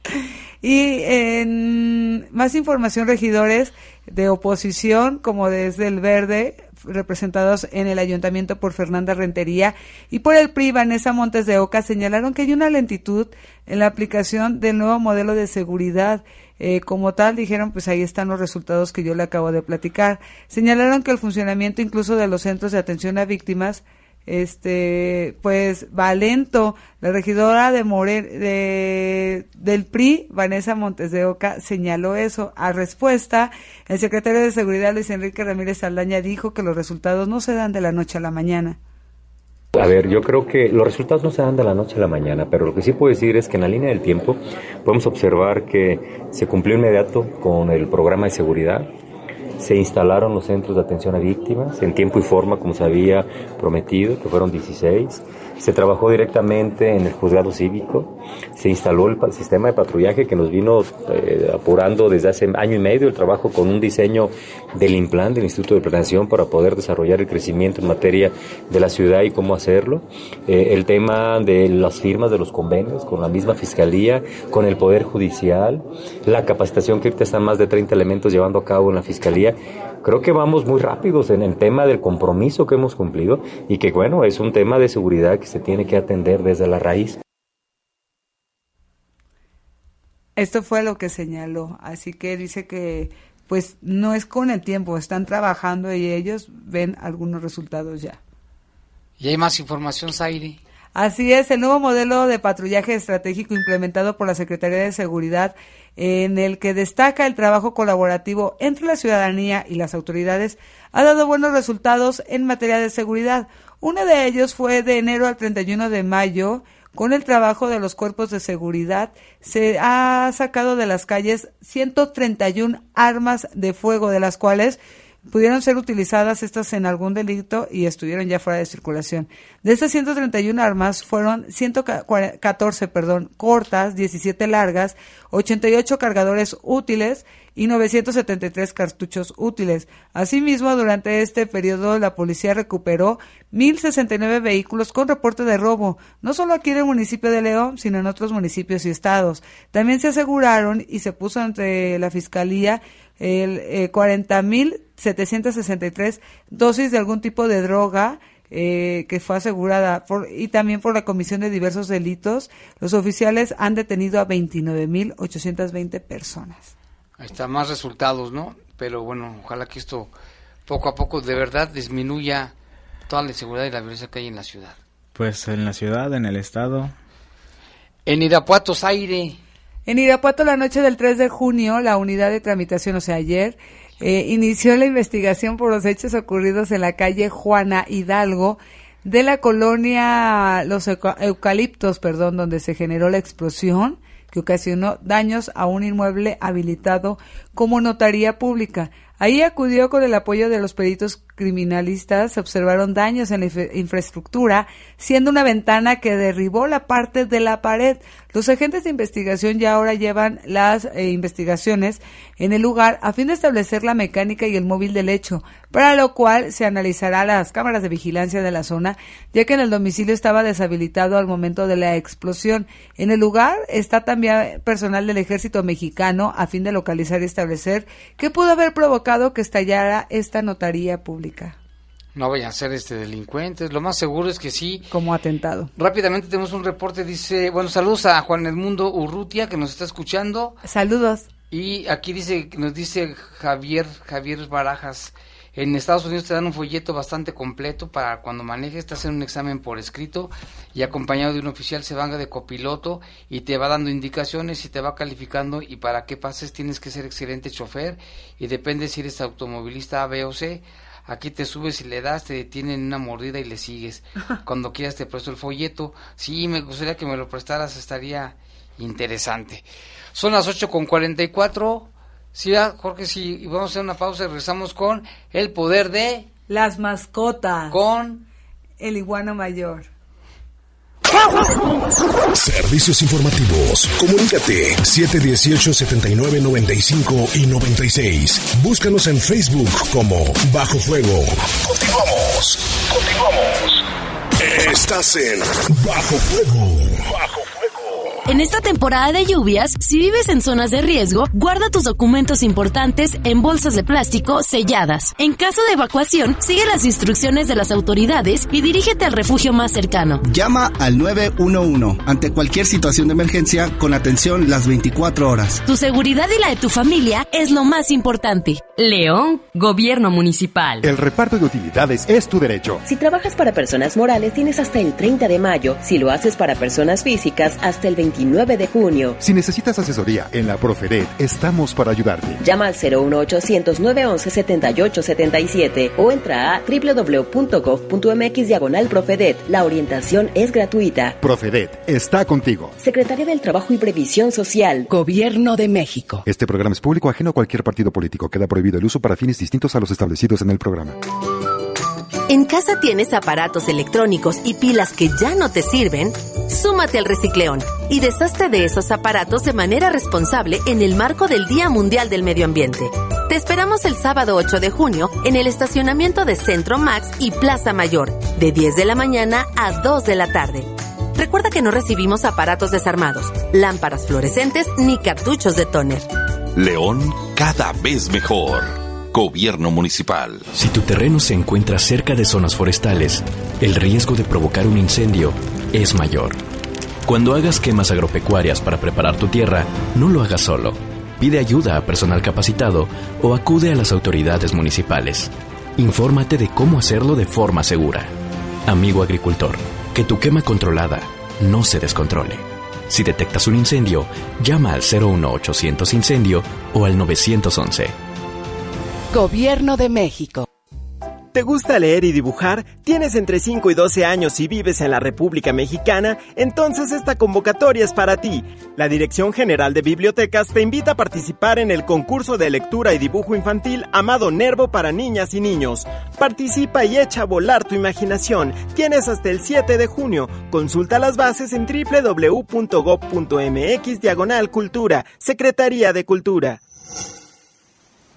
Y en más información, regidores de oposición, como desde el Verde, representados en el ayuntamiento por Fernanda Rentería y por el PRI Vanessa Montes de Oca señalaron que hay una lentitud en la aplicación del nuevo modelo de seguridad. Eh, como tal, dijeron, pues ahí están los resultados que yo le acabo de platicar. Señalaron que el funcionamiento incluso de los centros de atención a víctimas este pues va lento. La regidora de More, de, del PRI Vanessa Montes de Oca señaló eso. A respuesta el secretario de seguridad Luis Enrique Ramírez Saldaña dijo que los resultados no se dan de la noche a la mañana. A ver, yo creo que los resultados no se dan de la noche a la mañana, pero lo que sí puedo decir es que en la línea del tiempo podemos observar que se cumplió inmediato con el programa de seguridad, se instalaron los centros de atención a víctimas en tiempo y forma como se había prometido, que fueron 16. Se trabajó directamente en el juzgado cívico, se instaló el sistema de patrullaje que nos vino eh, apurando desde hace año y medio el trabajo con un diseño del IMPLAN, del Instituto de Planeación, para poder desarrollar el crecimiento en materia de la ciudad y cómo hacerlo. Eh, el tema de las firmas de los convenios con la misma Fiscalía, con el Poder Judicial, la capacitación que ahorita están más de 30 elementos llevando a cabo en la Fiscalía creo que vamos muy rápidos en el tema del compromiso que hemos cumplido y que bueno, es un tema de seguridad que se tiene que atender desde la raíz. Esto fue lo que señaló, así que dice que pues no es con el tiempo, están trabajando y ellos ven algunos resultados ya. ¿Y hay más información, Zaire? Así es, el nuevo modelo de patrullaje estratégico implementado por la Secretaría de Seguridad en el que destaca el trabajo colaborativo entre la ciudadanía y las autoridades, ha dado buenos resultados en materia de seguridad. Uno de ellos fue de enero al 31 de mayo, con el trabajo de los cuerpos de seguridad, se ha sacado de las calles 131 armas de fuego, de las cuales pudieron ser utilizadas estas en algún delito y estuvieron ya fuera de circulación. De estas 131 armas fueron 114, perdón, cortas, 17 largas, 88 cargadores útiles y 973 cartuchos útiles. Asimismo, durante este periodo la policía recuperó 1.069 vehículos con reporte de robo, no solo aquí en el municipio de León, sino en otros municipios y estados. También se aseguraron y se puso ante la Fiscalía el eh, 40.763 dosis de algún tipo de droga eh, que fue asegurada por, y también por la Comisión de Diversos Delitos. Los oficiales han detenido a 29.820 personas. Ahí está, más resultados, ¿no? Pero bueno, ojalá que esto poco a poco de verdad disminuya toda la inseguridad y la violencia que hay en la ciudad. Pues en la ciudad, en el estado. En Irapuato, Aire. En Irapuato, la noche del 3 de junio, la unidad de tramitación, o sea, ayer, eh, inició la investigación por los hechos ocurridos en la calle Juana Hidalgo de la colonia Los Eucaliptos, perdón, donde se generó la explosión que ocasionó daños a un inmueble habilitado como notaría pública. Ahí acudió con el apoyo de los peritos criminalistas, se observaron daños en la infraestructura, siendo una ventana que derribó la parte de la pared. Los agentes de investigación ya ahora llevan las eh, investigaciones en el lugar a fin de establecer la mecánica y el móvil del hecho, para lo cual se analizará las cámaras de vigilancia de la zona, ya que en el domicilio estaba deshabilitado al momento de la explosión. En el lugar está también personal del ejército mexicano a fin de localizar y establecer qué pudo haber provocado que estallara esta notaría pública. No vayan a ser este delincuentes, lo más seguro es que sí. Como atentado. Rápidamente tenemos un reporte, dice, bueno, saludos a Juan Edmundo Urrutia que nos está escuchando. Saludos. Y aquí dice, nos dice Javier, Javier Barajas, en Estados Unidos te dan un folleto bastante completo para cuando manejes, te hacen un examen por escrito y acompañado de un oficial se venga de copiloto y te va dando indicaciones y te va calificando y para que pases tienes que ser excelente chofer y depende si eres automovilista A, B o C Aquí te subes y le das, te detienen una mordida y le sigues. <laughs> Cuando quieras te presto el folleto. Sí, me gustaría que me lo prestaras, estaría interesante. Son las 8 con 44. Sí, Jorge, sí, y vamos a hacer una pausa y regresamos con el poder de... Las mascotas. Con... El iguano mayor. Servicios informativos. Comunícate 718-7995 y 96. Búscanos en Facebook como Bajo Fuego. Continuamos. Continuamos. Estás en Bajo Fuego. Bajo Fuego. En esta temporada de lluvias, si vives en zonas de riesgo, guarda tus documentos importantes en bolsas de plástico selladas. En caso de evacuación, sigue las instrucciones de las autoridades y dirígete al refugio más cercano. Llama al 911 ante cualquier situación de emergencia con atención las 24 horas. Tu seguridad y la de tu familia es lo más importante. León, Gobierno Municipal. El reparto de utilidades es tu derecho. Si trabajas para personas morales, tienes hasta el 30 de mayo. Si lo haces para personas físicas, hasta el 29 de junio. Si necesitas asesoría en la Profedet, estamos para ayudarte. Llama al 01800 911 7877 o entra a www.gov.mx diagonal Profedet. La orientación es gratuita. Profedet está contigo. Secretaría del Trabajo y Previsión Social. Gobierno de México. Este programa es público ajeno a cualquier partido político. Queda prohibido el uso para fines distintos a los establecidos en el programa. ¿En casa tienes aparatos electrónicos y pilas que ya no te sirven? Súmate al Recicleón y deshazte de esos aparatos de manera responsable en el marco del Día Mundial del Medio Ambiente. Te esperamos el sábado 8 de junio en el estacionamiento de Centro Max y Plaza Mayor, de 10 de la mañana a 2 de la tarde. Recuerda que no recibimos aparatos desarmados, lámparas fluorescentes ni cartuchos de tóner. León cada vez mejor. Gobierno Municipal. Si tu terreno se encuentra cerca de zonas forestales, el riesgo de provocar un incendio es mayor. Cuando hagas quemas agropecuarias para preparar tu tierra, no lo hagas solo. Pide ayuda a personal capacitado o acude a las autoridades municipales. Infórmate de cómo hacerlo de forma segura. Amigo agricultor, que tu quema controlada no se descontrole. Si detectas un incendio, llama al 01800 incendio o al 911. Gobierno de México. ¿Te gusta leer y dibujar? ¿Tienes entre 5 y 12 años y vives en la República Mexicana? Entonces esta convocatoria es para ti. La Dirección General de Bibliotecas te invita a participar en el concurso de lectura y dibujo infantil Amado Nervo para niñas y niños. Participa y echa a volar tu imaginación. Tienes hasta el 7 de junio. Consulta las bases en www.gov.mx diagonal cultura. Secretaría de Cultura.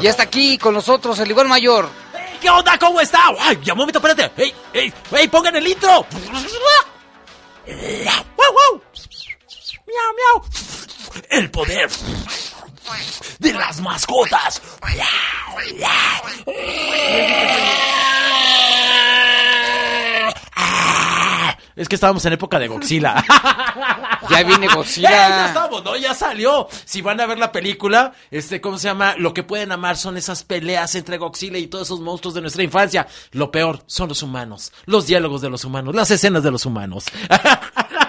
Y hasta aquí con nosotros el igual mayor. ¿Qué onda? ¿Cómo está? Ay, ya un momento, espérate. ¡Ey, ey, ey! ¡Pongan el intro! ¡Wow, wow! ¡Miau, miau! El poder de las mascotas. Es que estábamos en época de Godzilla. <laughs> Ya viene Godzilla. Eh, ya estamos, ¿no? Ya salió. Si van a ver la película, este, ¿cómo se llama? Lo que pueden amar son esas peleas entre Godzilla y todos esos monstruos de nuestra infancia. Lo peor son los humanos, los diálogos de los humanos, las escenas de los humanos. <laughs>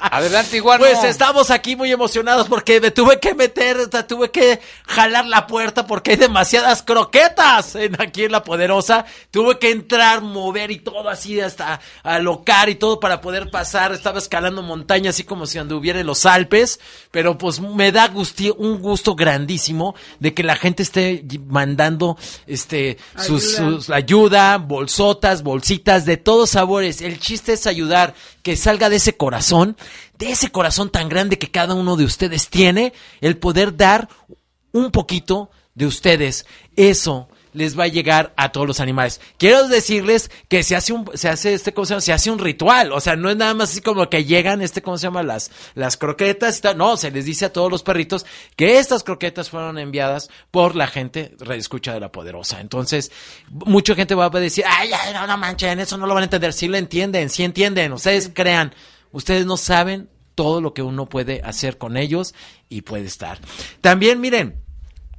Adelante, igual. Pues estamos aquí muy emocionados porque me tuve que meter, tuve que jalar la puerta porque hay demasiadas croquetas en, aquí en La Poderosa. Tuve que entrar, mover y todo así hasta alocar y todo para poder pasar. Estaba escalando montañas así como si anduviera en los Alpes. Pero pues me da gusti- un gusto grandísimo de que la gente esté mandando este sus, Ayuda. sus ayuda, bolsotas, bolsitas de todos sabores. El chiste es ayudar, que salga de ese corazón, de ese corazón tan grande que cada uno de ustedes tiene, el poder dar un poquito de ustedes. Eso les va a llegar a todos los animales. Quiero decirles que se hace un, se hace este, ¿cómo se llama? Se hace un ritual. O sea, no es nada más así como que llegan, este, ¿cómo se llama? Las, las croquetas. y tal. No, se les dice a todos los perritos que estas croquetas fueron enviadas por la gente escucha de la poderosa. Entonces, mucha gente va a decir, ay, ay, no, no manchen, eso no lo van a entender. Sí lo entienden, sí entienden. Ustedes crean. Ustedes no saben todo lo que uno puede hacer con ellos y puede estar. También, miren,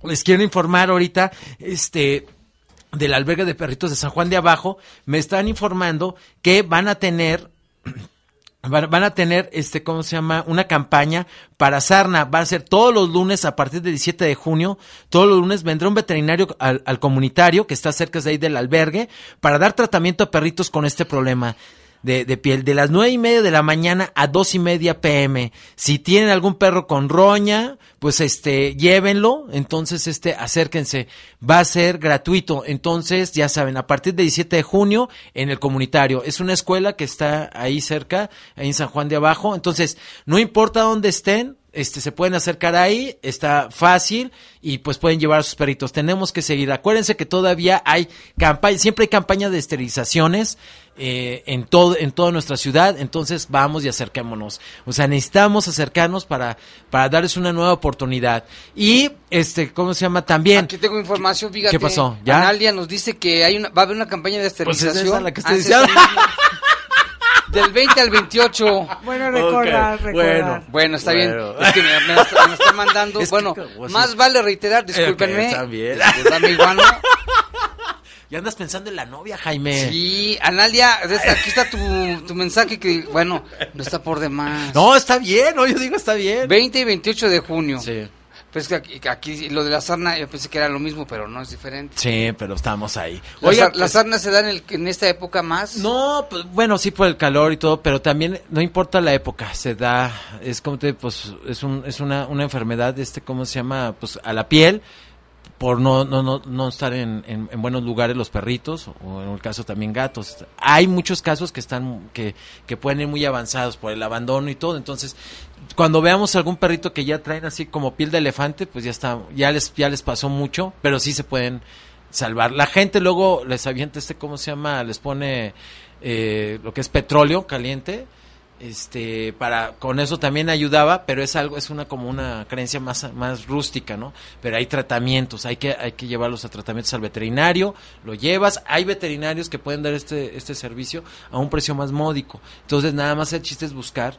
les quiero informar ahorita, este, del albergue de perritos de San Juan de Abajo, me están informando que van a tener <clears throat> Van, a tener, este, ¿cómo se llama? Una campaña para sarna. Va a ser todos los lunes a partir del 17 de junio. Todos los lunes vendrá un veterinario al, al comunitario que está cerca de ahí del albergue para dar tratamiento a perritos con este problema. De, de piel, de las nueve y media de la mañana a dos y media pm. Si tienen algún perro con roña, pues este, llévenlo, entonces este, acérquense. Va a ser gratuito, entonces ya saben, a partir del 17 de junio en el comunitario. Es una escuela que está ahí cerca, ahí en San Juan de Abajo, entonces no importa dónde estén, este, se pueden acercar ahí, está fácil y pues pueden llevar a sus perritos. Tenemos que seguir. Acuérdense que todavía hay campaña, siempre hay campaña de esterilizaciones eh, en todo, en toda nuestra ciudad. Entonces vamos y acerquémonos. O sea, necesitamos acercarnos para, para darles una nueva oportunidad. Y este, ¿cómo se llama? También. Aquí tengo información, fíjate. ¿Qué pasó? ¿Ya? Analia nos dice que hay una, va a haber una campaña de Pues es esterilización. esa la que estoy antes diciendo. <laughs> Del 20 al 28. Bueno, recordar, Ok, recordar. bueno. Bueno, está Bueno. bien. Es que me, me está, me está mandando. <laughs> Es que bueno, como más si- vale reiterar, discúlpenme. Ok, está bien. Discúlpame, igual, <laughs> Ya andas pensando en la novia, Jaime. Sí, Analia, aquí está tu, tu mensaje que, bueno, no está por demás. No, está bien, no, yo digo está bien. 20 y 28 de junio. Sí. Pues que aquí, aquí lo de la sarna, yo pensé que era lo mismo, pero no es diferente. Sí, pero estamos ahí. La, Oiga, sar- la pues- sarna se da en, el, en esta época más. No, pues, bueno, sí por el calor y todo, pero también no importa la época, se da, es como te, pues, es un, es una, una enfermedad, este, ¿cómo se llama? Pues a la piel, por no, no, no, no estar en, en, en buenos lugares los perritos, o en el caso también gatos. Hay muchos casos que están, que, que pueden ir muy avanzados por el abandono y todo, entonces, cuando veamos algún perrito que ya traen así como piel de elefante, pues ya está, ya les, ya les pasó mucho, pero sí se pueden salvar. La gente luego les avienta este, ¿cómo se llama? Les pone eh, lo que es petróleo caliente, este, para, con eso también ayudaba, pero es algo, es una como una creencia más, más rústica, ¿no? Pero hay tratamientos, hay que, hay que llevarlos a tratamientos al veterinario, lo llevas, hay veterinarios que pueden dar este, este servicio a un precio más módico. Entonces nada más el chiste es buscar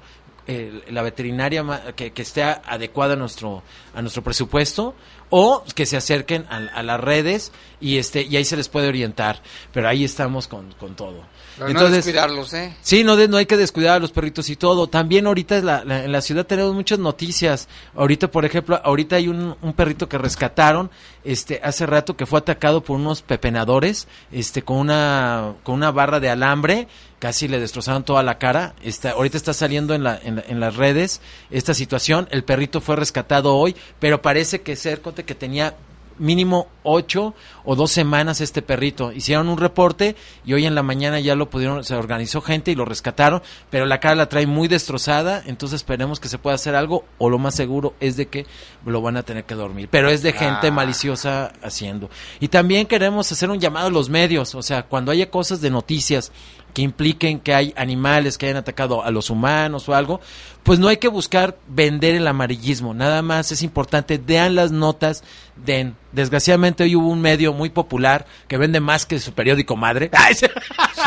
eh, la veterinaria que, que esté adecuada a nuestro a nuestro presupuesto o que se acerquen a, a las redes y este y ahí se les puede orientar pero ahí estamos con, con todo Pero no descuidarlos, ¿eh? Sí, no, de- no hay que descuidar a los perritos y todo. También ahorita la- la- en la ciudad tenemos muchas noticias. Ahorita, por ejemplo, ahorita hay un, un perrito que rescataron este hace rato que fue atacado por unos pepenadores este con una con una barra de alambre casi le destrozaron toda la cara. Está, ahorita está saliendo en, la, en, la- en las redes esta situación. El perrito fue rescatado hoy, pero parece que ser que tenía mínimo ocho o dos semanas este perrito. Hicieron un reporte y hoy en la mañana ya lo pudieron, se organizó gente y lo rescataron, pero la cara la trae muy destrozada, entonces esperemos que se pueda hacer algo o lo más seguro es de que lo van a tener que dormir. Pero es de gente Ah. maliciosa haciendo. Y también queremos hacer un llamado a los medios, o sea, cuando haya cosas de noticias que impliquen que hay animales que hayan atacado a los humanos o algo, pues no hay que buscar vender el amarillismo, nada más es importante, vean las notas, den. Desgraciadamente hoy hubo un medio muy popular que vende más que su periódico madre. <laughs>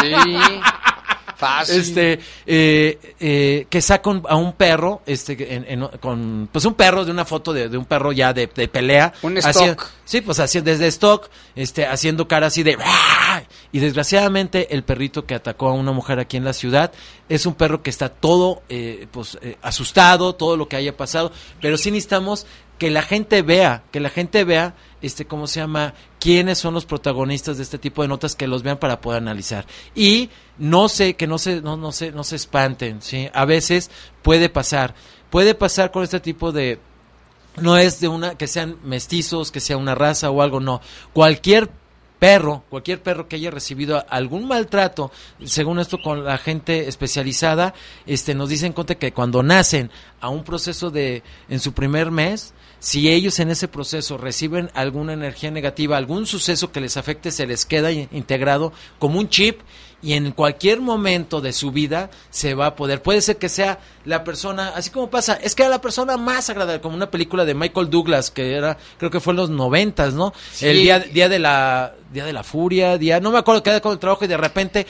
Sí. Fácil. Este, eh, eh, que saca un- a un perro, este, en- en- con, pues un perro de una foto de, de un perro ya de, de pelea. Un Hacia- stock. sí, pues así, desde stock, este, haciendo cara así de, "¡Ah!". y desgraciadamente el perrito que atacó a una mujer aquí en la ciudad es un perro que está todo, eh, pues, eh, asustado, todo lo que haya pasado, pero sí necesitamos que la gente vea, que la gente vea, este, ¿cómo se llama? quiénes son los protagonistas de este tipo de notas que los vean para poder analizar. Y no sé, que no se, no, no se, no se espanten, ¿sí? A veces puede pasar, puede pasar con este tipo de, no es de una, que sean mestizos, que sea una raza o algo, no. Cualquier perro, cualquier perro que haya recibido algún maltrato, según esto con la gente especializada, este nos dicen cuenta que cuando nacen a un proceso de en su primer mes, si ellos en ese proceso reciben alguna energía negativa, algún suceso que les afecte, se les queda in- integrado como un chip y en cualquier momento de su vida se va a poder. Puede ser que sea la persona, así como pasa, es que era la persona más agradable, como una película de Michael Douglas, que era, creo que fue en los noventas, ¿no? Sí. El día, día de la, día de la furia, día, no me acuerdo qué era con el trabajo y de repente,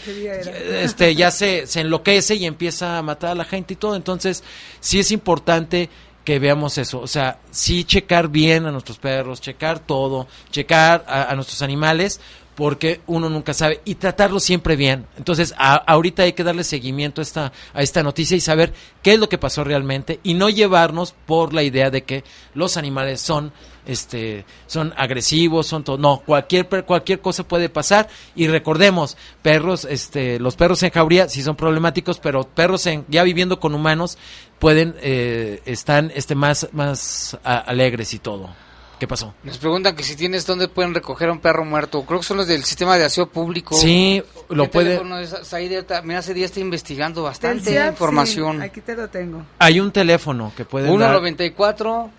este, ya se, se enloquece y empieza a matar a la gente y todo. Entonces, sí es importante que veamos eso. O sea, sí checar bien a nuestros perros, checar todo, checar a, nuestros animales, porque uno nunca sabe y tratarlo siempre bien. Entonces, a- ahorita hay que darle seguimiento a esta, a esta noticia y saber qué es lo que pasó realmente y no llevarnos por la idea de que los animales son este son agresivos, son todo. No, cualquier cualquier cosa puede pasar y recordemos, perros este los perros en jauría sí son problemáticos, pero perros en ya viviendo con humanos pueden eh, están este más más a- alegres y todo. ¿Qué pasó? Nos preguntan que si tienes dónde pueden recoger a un perro muerto. Creo que son los del sistema de aseo público. Sí, lo ¿Qué puede- mira, hace día está investigando bastante Telcel, información. sí, aquí te lo tengo. Hay un teléfono que pueden dar. 194.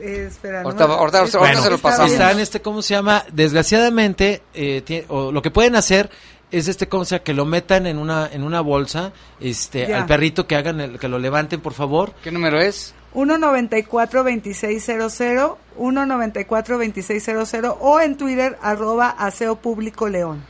Eh, espera, Ahorita- no ahorita- ahorita Bueno, se lo está pasamos. Están este, ¿cómo se llama? Desgraciadamente, eh, tie- o lo que pueden hacer es este, ¿cómo se llama? Que lo metan en una, en una bolsa, este, Ya. al perrito que hagan, el, que lo levanten, por favor. ¿Qué número es? 194-2600, 194-2600 o en Twitter, arroba aseo público león.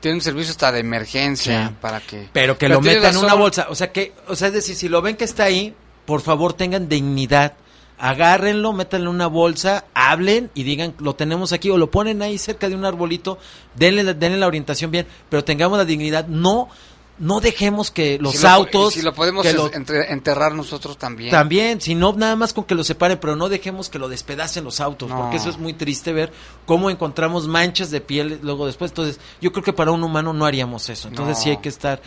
Tiene un servicio hasta de emergencia para que... Pero que lo metan en una bolsa. O sea, que, o sea, es decir, si lo ven que está ahí, por favor tengan dignidad. Agárrenlo, métanlo en una bolsa, hablen y digan, lo tenemos aquí, o lo ponen ahí cerca de un arbolito, denle, la- denle la orientación bien, pero tengamos la dignidad. No, no dejemos que los Si lo po- autos... si lo podemos que lo- entre- enterrar nosotros también. También, si no, nada más con que lo separen, pero no dejemos que lo despedacen los autos, No. porque eso es muy triste ver cómo encontramos manchas de piel luego después. Entonces, yo creo que para un humano no haríamos eso. Entonces, No. sí hay que estar,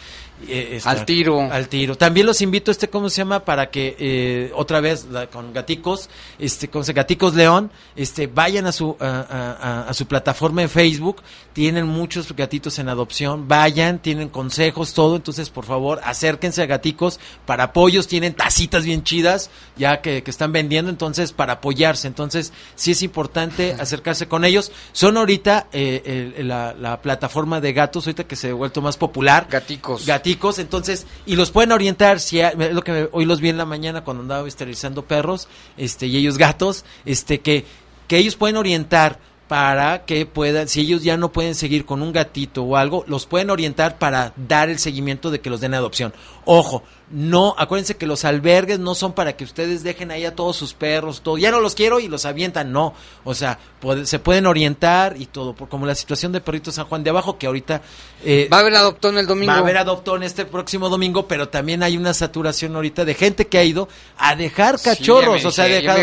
eh, estar Al tiro. Al tiro. También los invito, este, ¿cómo se llama? Para que eh, otra vez la- con Gaticos, este, ¿cómo se Gaticos León, este, vayan a su, a, a- a- a su plataforma en Facebook. Tienen muchos gatitos en adopción. Vayan, tienen consejos, todo. Entonces, por favor, acérquense a Gaticos para apoyos. Tienen tacitas bien chidas, ya que, que están vendiendo. Entonces, para apoyarse. Entonces, sí es importante acercarse con ellos. Son ahorita eh, el- la, la plataforma de gatos, ahorita que se ha vuelto más popular. Gaticos. Gaticos, entonces, y los pueden orientar, si hay- lo que hoy los vi en la mañana cuando andaba esterilizando perros, este, y ellos gatos, este, que, que ellos pueden orientar para que puedan, si ellos ya no pueden seguir con un gatito o algo, los pueden orientar para dar el seguimiento de que los den adopción. Ojo, no, acuérdense que los albergues no son para que ustedes dejen ahí a todos sus perros, todo, ya no los quiero y los avientan, no. O sea, puede- se pueden orientar y todo, por, como la situación de Perrito San Juan de Abajo, que ahorita... eh, Va a haber adoptón el domingo. Va a haber adoptón este próximo domingo, pero también hay una saturación ahorita de gente que ha ido a dejar cachorros, o sea, dejado-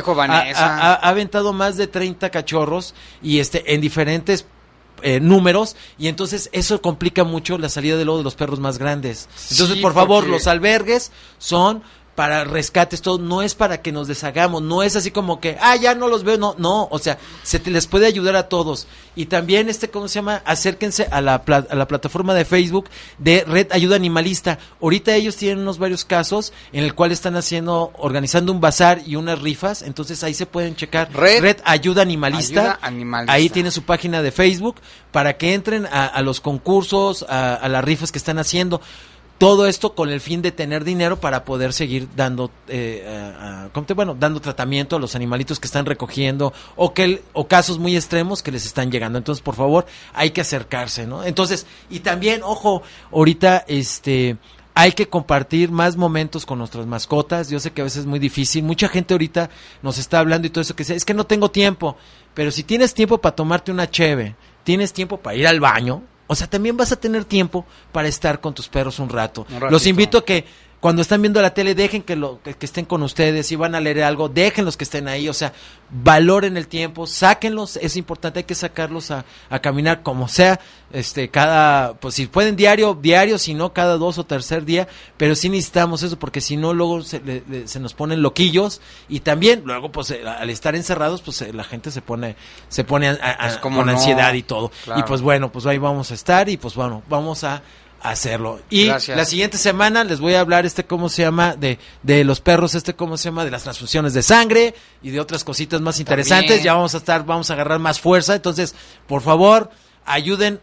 ha aventado más de 30 cachorros y este en diferentes eh, números y entonces eso complica mucho la salida de luego de los perros más grandes. Entonces, Sí, por favor, porque- los albergues son para rescates, todo, no es para que nos deshagamos, no es así como que, ah, ya no los veo, no, no, o sea, se te les puede ayudar a todos. Y también, este, ¿cómo se llama? Acérquense a la, a la plataforma de Facebook de Red Ayuda Animalista. Ahorita ellos tienen unos varios casos en el cual están haciendo, organizando un bazar y unas rifas, entonces ahí se pueden checar. Red Ayuda Animalista. Ayuda Animalista. Ahí tiene su página de Facebook para que entren a, a los concursos, a, a las rifas que están haciendo. Todo esto con el fin de tener dinero para poder seguir dando, eh, a- a- ¿cómo te- bueno, dando tratamiento a los animalitos que están recogiendo o que o casos muy extremos que les están llegando. Entonces, por favor, hay que acercarse, ¿no? Entonces, y también, ojo, ahorita, este, hay que compartir más momentos con nuestras mascotas. Yo sé que a veces es muy difícil. Mucha gente ahorita nos está hablando y todo eso que dice, es que no tengo tiempo. Pero si tienes tiempo para tomarte una cheve, tienes tiempo para ir al baño, o sea, también vas a tener tiempo para estar con tus perros un rato. Un. Los invito a que cuando están viendo la tele dejen que, lo, que, que estén con ustedes, si van a leer algo, déjenlos que estén ahí, o sea, valoren el tiempo, sáquenlos, es importante, hay que sacarlos a, a caminar como sea, este, cada, pues si pueden diario, diario, si no cada dos o tercer día, pero sí necesitamos eso, porque si no luego se, le- le- se nos ponen loquillos y también luego pues eh, al estar encerrados pues eh, la gente se pone, se pone a- a- Pues, cómo con no. ansiedad y todo. Claro. Y pues bueno, pues ahí vamos a estar y pues bueno, vamos a hacerlo. Y Gracias. la siguiente semana les voy a hablar este cómo se llama de, de los perros, este cómo se llama de las transfusiones de sangre y de otras cositas más interesantes. También. Ya vamos a estar, vamos a agarrar más fuerza. Entonces, por favor, ayuden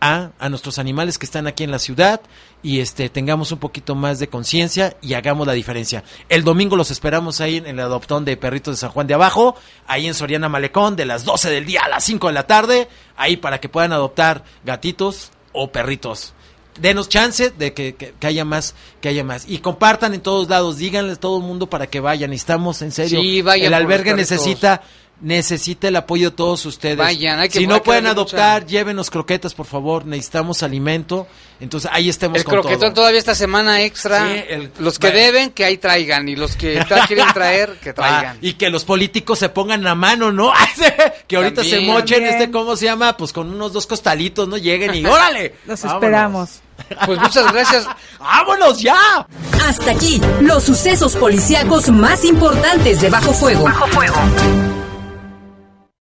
a, a nuestros animales que están aquí en la ciudad y este tengamos un poquito más de conciencia y hagamos la diferencia. El domingo los esperamos ahí en el adoptón de perritos de San Juan de Abajo, ahí en Soriana Malecón, de las 12 del día a las 5 de la tarde, ahí para que puedan adoptar gatitos o perritos. Denos chance de que, que- que haya más, que haya más. Y compartan en todos lados, díganles a todo el mundo para que vayan. Necesitamos, en serio. Sí, vayan el albergue necesita necesita el apoyo de todos ustedes. Vayan, hay que- si no pueden adoptar, llévenos croquetas, por favor. Necesitamos alimento. Entonces ahí estemos El con croquetón todo. todavía esta semana extra. Sí, el- los que Bueno. deben, que ahí traigan. Y los que <laughs> quieren traer, que traigan. Ah, y que los políticos se pongan a mano, ¿no? <laughs> que ahorita se mochen También. este, ¿cómo se llama? Pues con unos dos costalitos, ¿no? Lleguen y ¡órale! Los Vámonos. esperamos. Pues muchas gracias. ¡Vámonos ya! Hasta aquí, los sucesos policíacos más importantes de Bajo Fuego. Bajo Fuego.